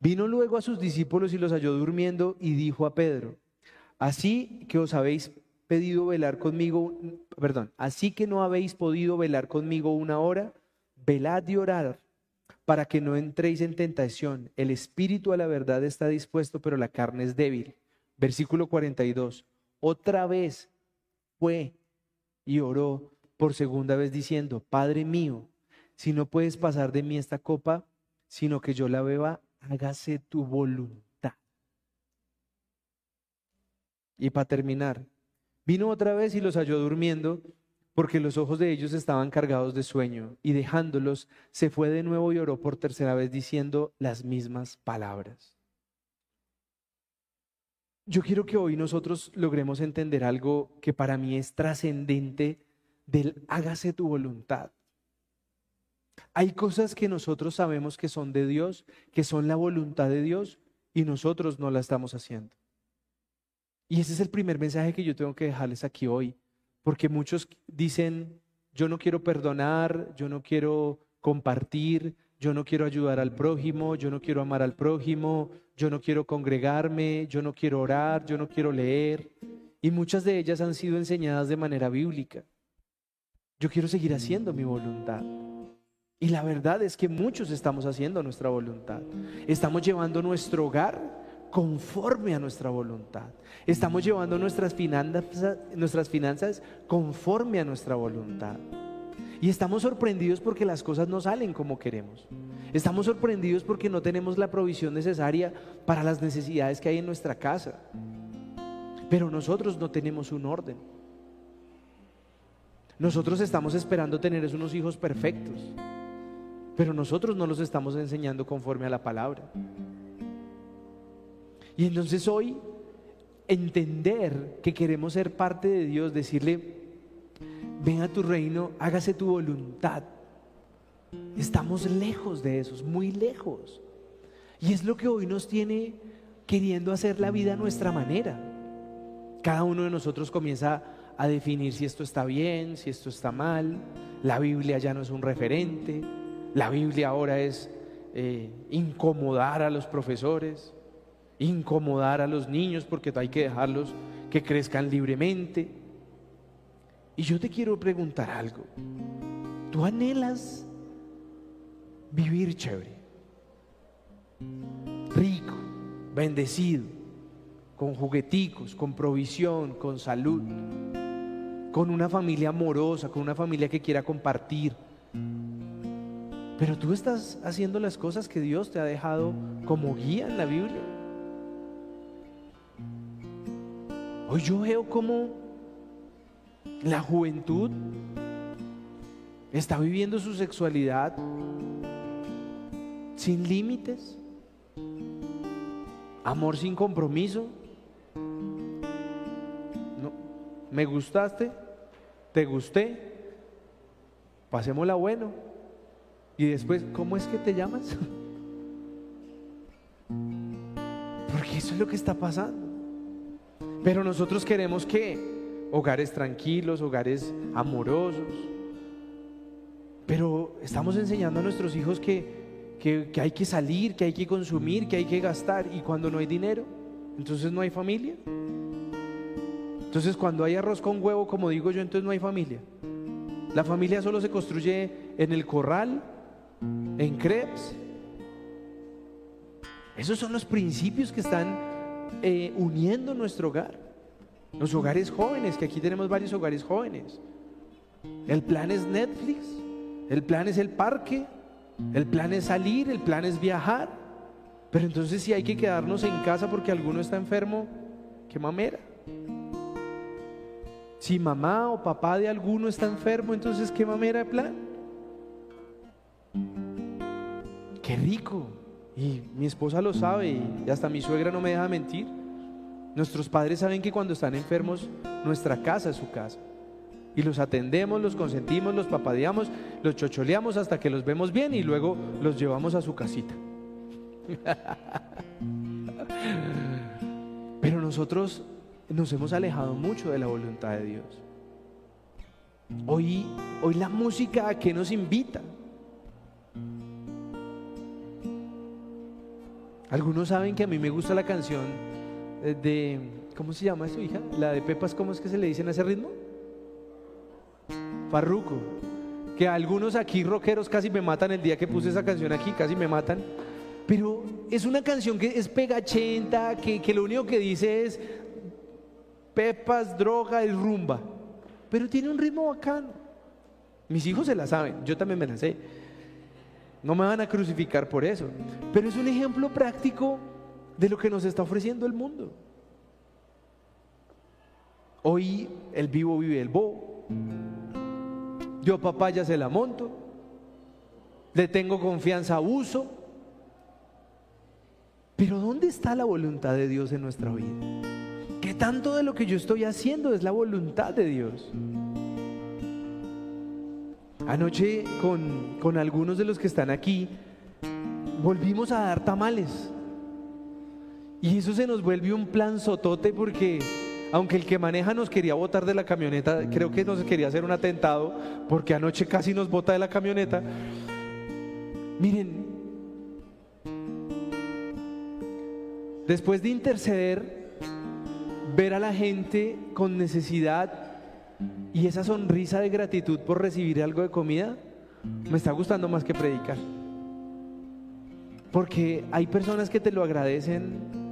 Vino luego a sus discípulos y los halló durmiendo y dijo a Pedro, así que os habéis pedido velar conmigo, perdón, así que no habéis podido velar conmigo una hora, velad y orad para que no entréis en tentación. El espíritu a la verdad está dispuesto, pero la carne es débil. Versículo 42. Otra vez fue y oró por segunda vez diciendo, Padre mío, si no puedes pasar de mí esta copa, sino que yo la beba, hágase tu voluntad. Y para terminar, vino otra vez y los halló durmiendo porque los ojos de ellos estaban cargados de sueño, y dejándolos, se fue de nuevo y oró por tercera vez diciendo las mismas palabras. Yo quiero que hoy nosotros logremos entender algo que para mí es trascendente del hágase tu voluntad. Hay cosas que nosotros sabemos que son de Dios, que son la voluntad de Dios, y nosotros no la estamos haciendo. Y ese es el primer mensaje que yo tengo que dejarles aquí hoy. Porque muchos dicen, yo no quiero perdonar, yo no quiero compartir, yo no quiero ayudar al prójimo, yo no quiero amar al prójimo, yo no quiero congregarme, yo no quiero orar, yo no quiero leer. Y muchas de ellas han sido enseñadas de manera bíblica. Yo quiero seguir haciendo mi voluntad. Y la verdad es que muchos estamos haciendo nuestra voluntad. Estamos llevando nuestro hogar conforme a nuestra voluntad. Estamos llevando nuestras finanzas, nuestras finanzas conforme a nuestra voluntad. Y estamos sorprendidos porque las cosas no salen como queremos. Estamos sorprendidos porque no tenemos la provisión necesaria para las necesidades que hay en nuestra casa. Pero nosotros no tenemos un orden. Nosotros estamos esperando tener unos hijos perfectos, pero nosotros no los estamos enseñando conforme a la palabra. Y entonces hoy entender que queremos ser parte de Dios, decirle, ven a tu reino, hágase tu voluntad. Estamos lejos de eso, muy lejos. Y es lo que hoy nos tiene queriendo hacer la vida a nuestra manera. Cada uno de nosotros comienza a definir si esto está bien, si esto está mal. La Biblia ya no es un referente. La Biblia ahora es eh, incomodar a los profesores, incomodar a los niños porque hay que dejarlos que crezcan libremente. Y yo te quiero preguntar algo. ¿Tú anhelas vivir chévere? Rico, bendecido, con jugueticos, con provisión, con salud, con una familia amorosa, con una familia que quiera compartir. Pero tú estás haciendo las cosas que Dios te ha dejado como guía en la Biblia. Hoy yo veo como la juventud está viviendo su sexualidad sin límites, amor sin compromiso. No, me gustaste, te gusté, pasémosla bueno. Y después, ¿cómo es que te llamas? Porque eso es lo que está pasando. Pero nosotros queremos que hogares tranquilos, hogares amorosos. Pero estamos enseñando a nuestros hijos que, que, hay que salir, que hay que consumir, que hay que gastar. Y cuando no hay dinero, entonces no hay familia. Entonces cuando hay arroz con huevo, como digo yo, entonces no hay familia. La familia solo se construye en el corral, en crepes. Esos son los principios que están eh, uniendo nuestro hogar. Los hogares jóvenes, que aquí tenemos varios hogares jóvenes. El plan es Netflix, el plan es el parque, el plan es salir, el plan es viajar. Pero entonces si hay que quedarnos en casa porque alguno está enfermo, qué mamera. Si mamá o papá de alguno está enfermo, entonces qué mamera de plan. Qué rico. Y mi esposa lo sabe y hasta mi suegra no me deja mentir. Nuestros padres saben que cuando están enfermos, nuestra casa es su casa. Y los atendemos, los consentimos, los papadeamos, los chocholeamos hasta que los vemos bien y luego los llevamos a su casita. Pero nosotros nos hemos alejado mucho de la voluntad de Dios. Hoy, hoy la música a qué nos invita. Algunos saben que a mí me gusta la canción eh, de, ¿cómo se llama su hija? La de Pepas, ¿cómo es que se le dice en ese ritmo? Farruco. Que algunos aquí rockeros casi me matan el día que puse esa canción aquí, casi me matan. Pero es una canción que es pegachenta, que, que lo único que dice es Pepas, droga y rumba. Pero tiene un ritmo bacano. Mis hijos se la saben, yo también me la sé. No me van a crucificar por eso. Pero es un ejemplo práctico de lo que nos está ofreciendo el mundo. Hoy el vivo vive el bo. Yo papaya se la monto. Le tengo confianza uso. Pero ¿dónde está la voluntad de Dios en nuestra vida? ¿Qué tanto de lo que yo estoy haciendo es la voluntad de Dios? Anoche con, con algunos de los que están aquí volvimos a dar tamales. Y eso se nos vuelve un plan sotote porque aunque el que maneja nos quería botar de la camioneta, creo que nos quería hacer un atentado porque anoche casi nos bota de la camioneta. Miren, después de interceder, ver a la gente con necesidad y esa sonrisa de gratitud por recibir algo de comida, me está gustando más que predicar. Porque hay personas que te lo agradecen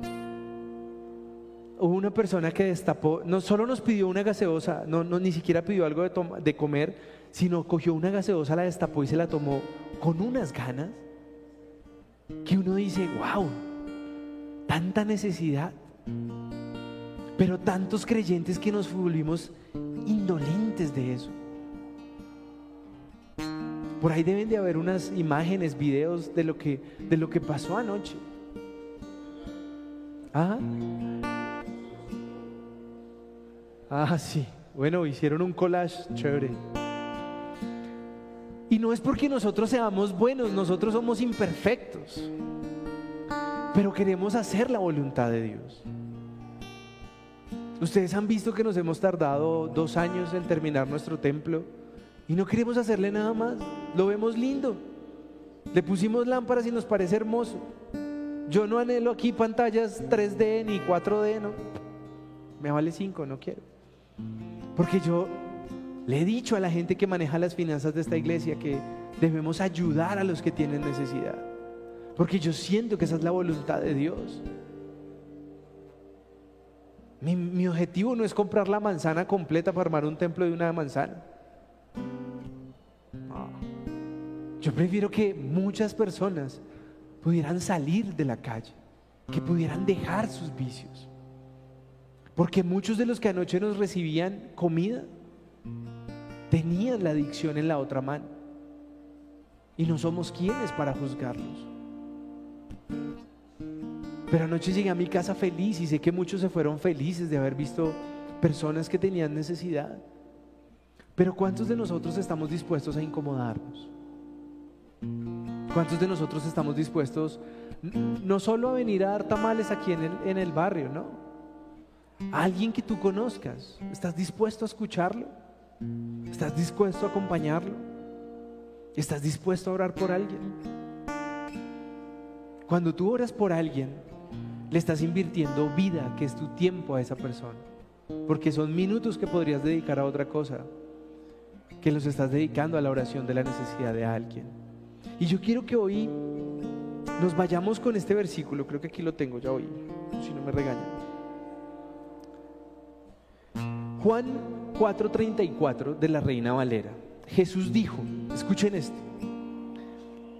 hubo una persona que destapó, no solo nos pidió una gaseosa, no, ni siquiera pidió algo de, de comer, sino cogió una gaseosa, la destapó y se la tomó con unas ganas que uno dice, wow, tanta necesidad. Pero tantos creyentes que nos volvimos indolentes de eso. Por ahí deben de haber unas imágenes, videos de lo que, de lo que pasó anoche. Ah. Ah, sí. Bueno, hicieron un collage chévere. Y no es porque nosotros seamos buenos, nosotros somos imperfectos. Pero queremos hacer la voluntad de Dios. Ustedes han visto que nos hemos tardado dos años en terminar nuestro templo y no queremos hacerle nada más. Lo vemos lindo. Le pusimos lámparas y nos parece hermoso. Yo no anhelo aquí pantallas 3D ni 4D, no. Me vale 5, no quiero. Porque yo le he dicho a la gente que maneja las finanzas de esta iglesia que debemos ayudar a los que tienen necesidad. Porque yo siento que esa es la voluntad de Dios. Mi, objetivo no es comprar la manzana completa para armar un templo de una manzana. Yo prefiero que muchas personas pudieran salir de la calle, que pudieran dejar sus vicios. Porque muchos de los que anoche nos recibían comida tenían la adicción en la otra mano. Y no somos quienes para juzgarlos. Pero anoche llegué a mi casa feliz y sé que muchos se fueron felices de haber visto personas que tenían necesidad. Pero ¿cuántos de nosotros estamos dispuestos a incomodarnos? ¿Cuántos de nosotros estamos dispuestos no solo a venir a dar tamales aquí en el, en el barrio, no? alguien que tú conozcas, ¿estás dispuesto a escucharlo? ¿Estás dispuesto a acompañarlo? ¿Estás dispuesto a orar por alguien? Cuando tú oras por alguien, le estás invirtiendo vida, que es tu tiempo a esa persona. Porque son minutos que podrías dedicar a otra cosa, que los estás dedicando a la oración de la necesidad de alguien. Y yo quiero que hoy nos vayamos con este versículo, creo que aquí lo tengo ya hoy, si no me regañan. Juan 4:34 de la Reina Valera. Jesús dijo, escuchen esto,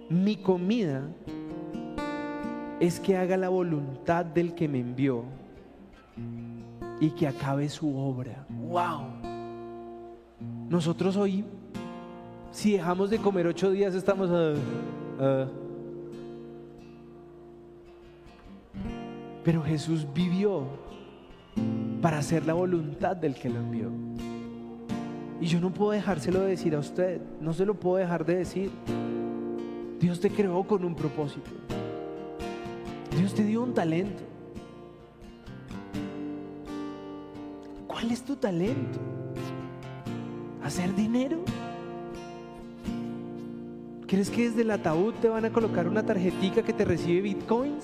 mi comida es que haga la voluntad del que me envió y que acabe su obra. ¡Wow! Nosotros hoy, si dejamos de comer ocho días, estamos... ah, ah. Pero Jesús vivió para hacer la voluntad del que lo envió. Y yo no puedo dejárselo de decir a usted, no se lo puedo dejar de decir. Dios te creó con un propósito. Dios te dio un talento. ¿Cuál es tu talento? ¿Hacer dinero? ¿Crees que desde el ataúd te van a colocar una tarjetita que te recibe bitcoins?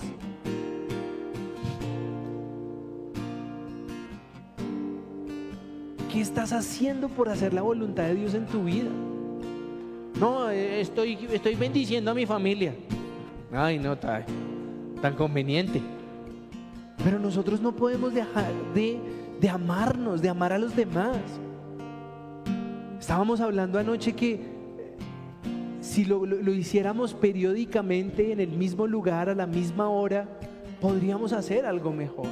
¿Qué estás haciendo por hacer la voluntad de Dios en tu vida? No, eh, estoy, estoy bendiciendo a mi familia. Ay, no, tan, tan conveniente. Pero nosotros no podemos dejar de, de amarnos, de amar a los demás. Estábamos hablando anoche que eh, si lo, lo, hiciéramos periódicamente en el mismo lugar, a la misma hora, podríamos hacer algo mejor.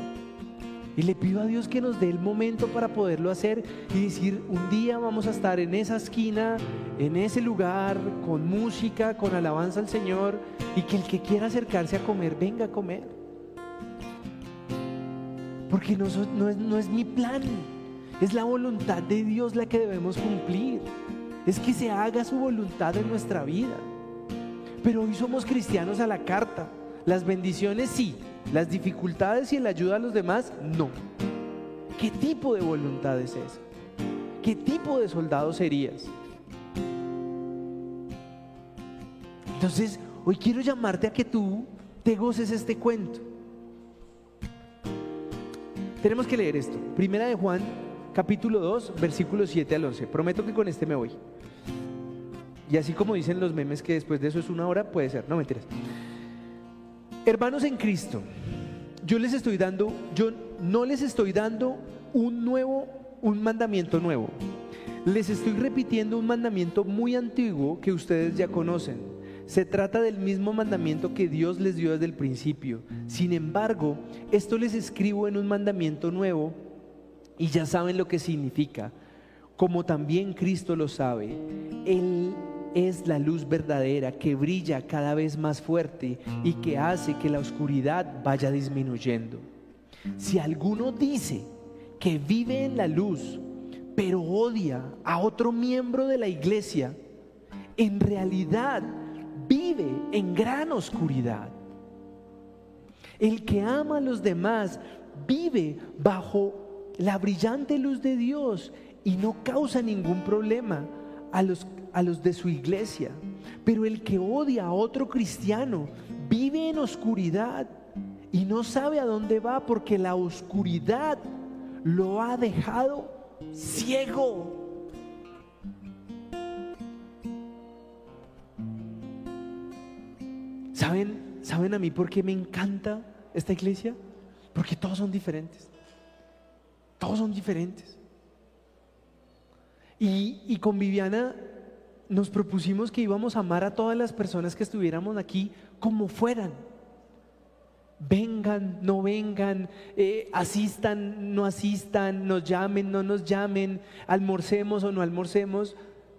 Y le pido a Dios que nos dé el momento para poderlo hacer y decir, un día vamos a estar en esa esquina, en ese lugar, con música, con alabanza al Señor, y que el que quiera acercarse a comer, venga a comer. Porque no, es, no es mi plan, es la voluntad de Dios la que debemos cumplir. Es que se haga su voluntad en nuestra vida. Pero hoy somos cristianos a la carta. Las bendiciones sí, las dificultades y la ayuda a los demás, no. ¿Qué tipo de voluntad es esa? ¿Qué tipo de soldado serías? Entonces, hoy quiero llamarte a que tú te goces este cuento. Tenemos que leer esto. Primera de Juan, capítulo 2, versículos 7 al 11. Prometo que con este me voy. Y así como dicen los memes que después de eso es una hora, puede ser. No mentiras. Hermanos en Cristo, yo les estoy dando, yo no les estoy dando un nuevo, un mandamiento nuevo. Les estoy repitiendo un mandamiento muy antiguo que ustedes ya conocen. Se trata del mismo mandamiento que Dios les dio desde el principio. Sin embargo, esto les escribo en un mandamiento nuevo y ya saben lo que significa, como también Cristo lo sabe. Él es la luz verdadera que brilla cada vez más fuerte y que hace que la oscuridad vaya disminuyendo. Si alguno dice que vive en la luz, pero odia a otro miembro de la iglesia, en realidad vive en gran oscuridad. El que ama a los demás vive bajo la brillante luz de Dios y no causa ningún problema a los, a los de su iglesia. Pero el que odia a otro cristiano vive en oscuridad y no sabe a dónde va porque la oscuridad lo ha dejado ciego. ¿Saben, ¿Saben a mí por qué me encanta esta iglesia? Porque todos son diferentes. Todos son diferentes. Y, y, con Viviana nos propusimos que íbamos a amar a todas las personas que estuviéramos aquí como fueran vengan, no vengan, eh, asistan, no asistan, nos llamen, no nos llamen, almorcemos o no almorcemos.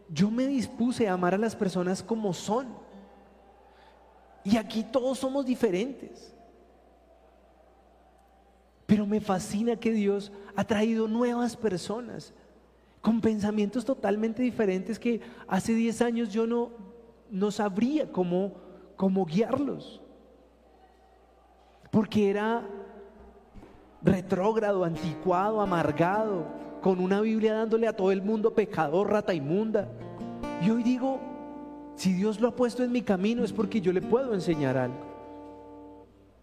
Yo me dispuse a amar a las personas como son. Y aquí todos somos diferentes. Pero me fascina que Dios ha traído nuevas personas con pensamientos totalmente diferentes que hace 10 años yo no, no sabría cómo, cómo guiarlos porque era retrógrado, anticuado, amargado, con una Biblia dándole a todo el mundo pecador, rata inmunda. Y hoy digo, si Dios lo ha puesto en mi camino es porque yo le puedo enseñar algo.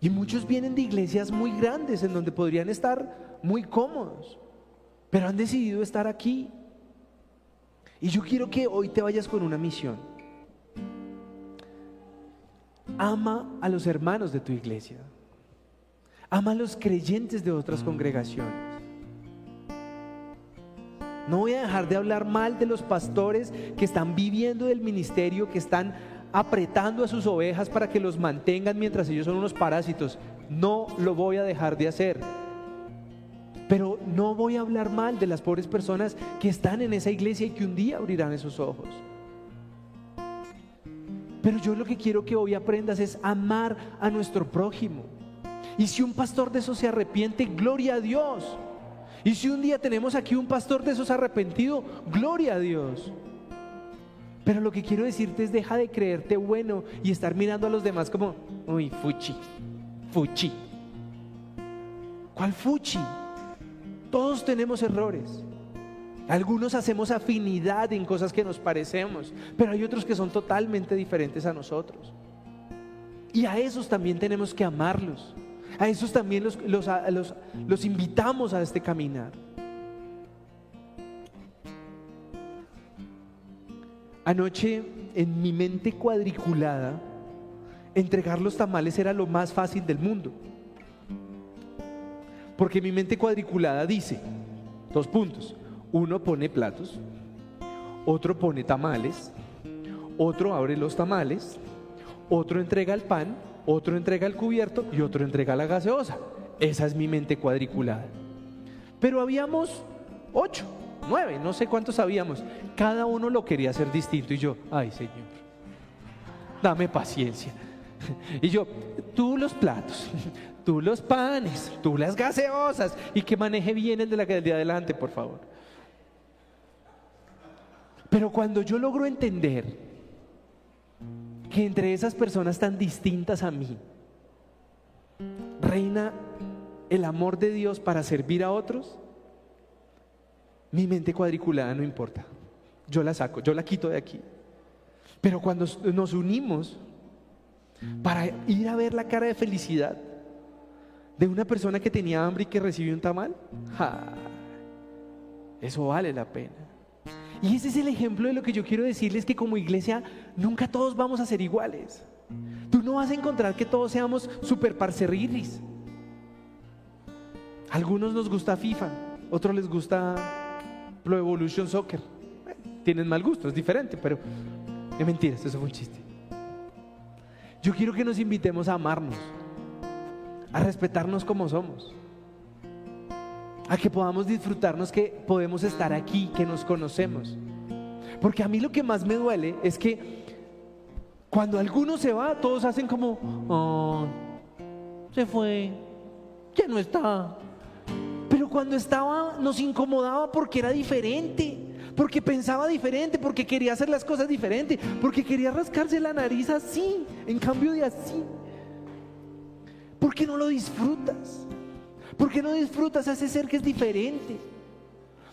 Y muchos vienen de iglesias muy grandes en donde podrían estar muy cómodos, pero han decidido estar aquí. Y yo quiero que hoy te vayas con una misión. Ama a los hermanos de tu iglesia. Ama a los creyentes de otras congregaciones. No voy a dejar de hablar mal de los pastores que están viviendo del ministerio, que están apretando a sus ovejas para que los mantengan mientras ellos son unos parásitos. No lo voy a dejar de hacer. Pero no voy a hablar mal de las pobres personas que están en esa iglesia y que un día abrirán esos ojos. Pero yo lo que quiero que hoy aprendas es amar a nuestro prójimo. Y si un pastor de esos se arrepiente, gloria a Dios. Y si un día tenemos aquí un pastor de esos arrepentido, gloria a Dios. Pero lo que quiero decirte es deja de creerte bueno y estar mirando a los demás como, uy, fuchi, fuchi. ¿Cuál fuchi? Todos tenemos errores. Algunos hacemos afinidad en cosas que nos parecemos, pero hay otros que son totalmente diferentes a nosotros. Y a esos también tenemos que amarlos. A esos también los, los, invitamos a este caminar. Anoche, en mi mente cuadriculada, entregar los tamales era lo más fácil del mundo. Porque mi mente cuadriculada dice, dos puntos, uno pone platos, otro pone tamales, otro abre los tamales, otro entrega el pan otro entrega el cubierto y otro entrega la gaseosa. Esa es mi mente cuadriculada. Pero habíamos ocho, nueve, no sé cuántos habíamos. Cada uno lo quería hacer distinto y yo, ay Señor, dame paciencia. Y yo, tú los platos, tú los panes, tú las gaseosas y que maneje bien el de la del día adelante, por favor. Pero cuando yo logro entender que entre esas personas tan distintas a mí reina el amor de Dios para servir a otros, mi mente cuadriculada no importa. Yo la saco, yo la quito de aquí. Pero cuando nos unimos para ir a ver la cara de felicidad de una persona que tenía hambre y que recibió un tamal, eso vale la pena. Y ese es el ejemplo de lo que yo quiero decirles que como iglesia nunca todos vamos a ser iguales. Tú no vas a encontrar que todos seamos super parcerriris. algunos nos gusta FIFA, otros les gusta Pro Evolution Soccer. tienen mal gusto, es diferente, pero es mentira, eso fue un chiste. Yo quiero que nos invitemos a amarnos, a respetarnos como somos, a que podamos disfrutarnos que podemos estar aquí, que nos conocemos. Porque a mí lo que más me duele es que cuando alguno se va, todos hacen como, "Oh, se fue, ya no está. Pero cuando estaba nos incomodaba porque era diferente, porque pensaba diferente, porque quería hacer las cosas diferente, porque quería rascarse la nariz así, en cambio de así. ¿Por qué no lo disfrutas? ¿Por qué no disfrutas a ese ser que es diferente?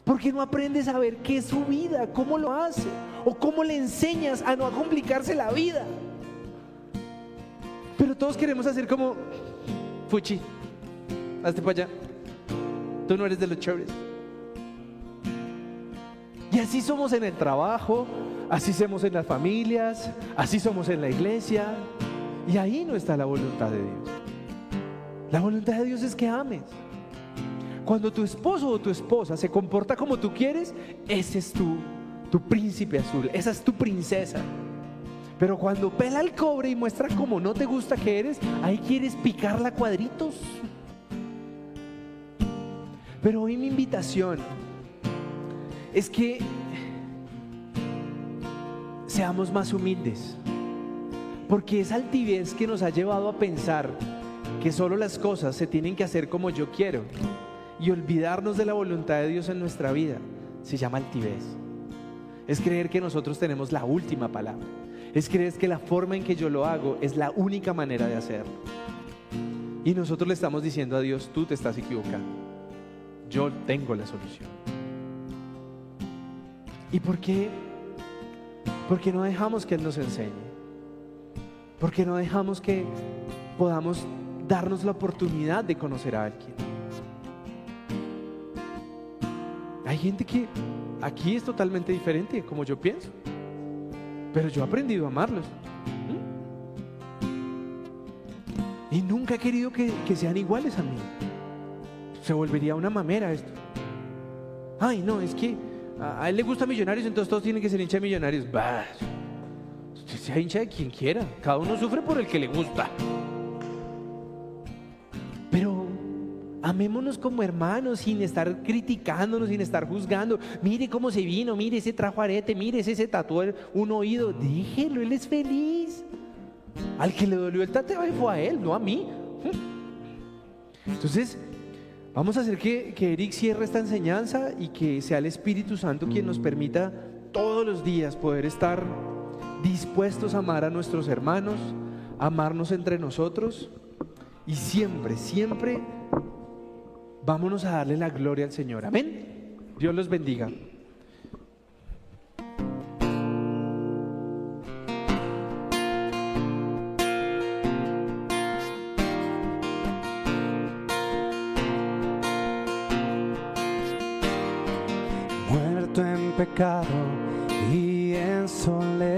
¿Por qué no aprendes a ver qué es su vida? ¿Cómo lo hace? ¿O cómo le enseñas a no complicarse la vida? Pero todos queremos hacer como, Fuchi, hazte para allá. Tú no eres de los chéveres. Y así somos en el trabajo, así somos en las familias, así somos en la iglesia. Y ahí no está la voluntad de Dios. La voluntad de Dios es que ames. Cuando tu esposo o tu esposa se comporta como tú quieres, ese es tu, tu príncipe azul, esa es tu princesa. Pero cuando pela el cobre y muestra como no te gusta que eres, ahí quieres picarla cuadritos. Pero hoy mi invitación es que seamos más humildes. Porque esa altivez que nos ha llevado a pensar que solo las cosas se tienen que hacer como yo quiero y olvidarnos de la voluntad de Dios en nuestra vida, se llama altivez. Es creer que nosotros tenemos la última palabra. Es creer que la forma en que yo lo hago es la única manera de hacerlo. Y nosotros le estamos diciendo a Dios, tú te estás equivocando. Yo tengo la solución. ¿Y por qué? Porque no dejamos que Él nos enseñe. Porque no dejamos que podamos darnos la oportunidad de conocer a alguien. Hay gente que aquí es totalmente diferente como yo pienso. Pero yo he aprendido a amarlos. Y nunca he querido que, que sean iguales a mí. Se volvería una mamera esto. Ay, no, es que a, él le gusta Millonarios, entonces todos tienen que ser hincha de Millonarios. Bah, sea hincha de quien quiera. Cada uno sufre por el que le gusta. Amémonos como hermanos sin estar criticándonos, sin estar juzgando. Mire cómo se vino, mire ese trajo arete, mire ese se un oído. Déjelo, él es feliz. Al que le dolió el tateo fue a él, no a mí. Entonces, vamos a hacer que, que Eric cierre esta enseñanza y que sea el Espíritu Santo quien nos permita todos los días poder estar dispuestos a amar a nuestros hermanos, amarnos entre nosotros y siempre, siempre vámonos a darle la gloria al Señor. Amén. Dios los bendiga. muerto en pecado y en soledad,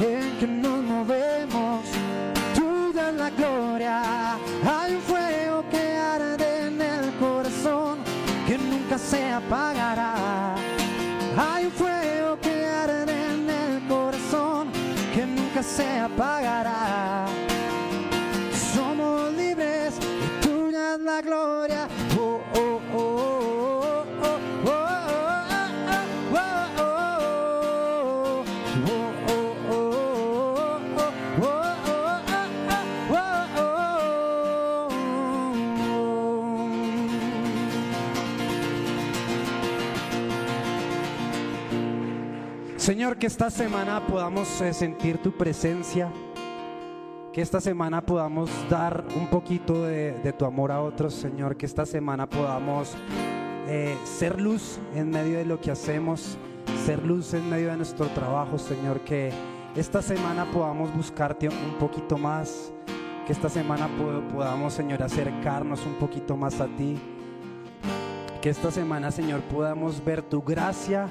en que nos movemos, tú das la gloria. Hay un fuego que arde en el corazón que nunca se apagará. Hay un fuego que arde en el corazón que nunca se apagará. Señor, que esta semana podamos eh, sentir tu presencia, que esta semana podamos dar un poquito de, tu amor a otros, Señor, que esta semana podamos eh, ser luz en medio de lo que hacemos, ser luz en medio de nuestro trabajo, Señor, que esta semana podamos buscarte un poquito más, que esta semana po- podamos, Señor, acercarnos un poquito más a ti, que esta semana, Señor, podamos ver tu gracia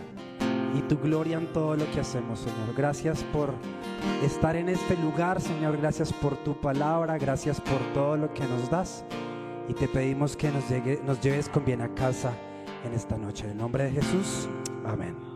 y tu gloria en todo lo que hacemos, Señor. Gracias por estar en este lugar, Señor. Gracias por tu palabra. Gracias por todo lo que nos das. Y te pedimos que nos, llegue- nos lleves con bien a casa en esta noche. En el nombre de Jesús. Amén.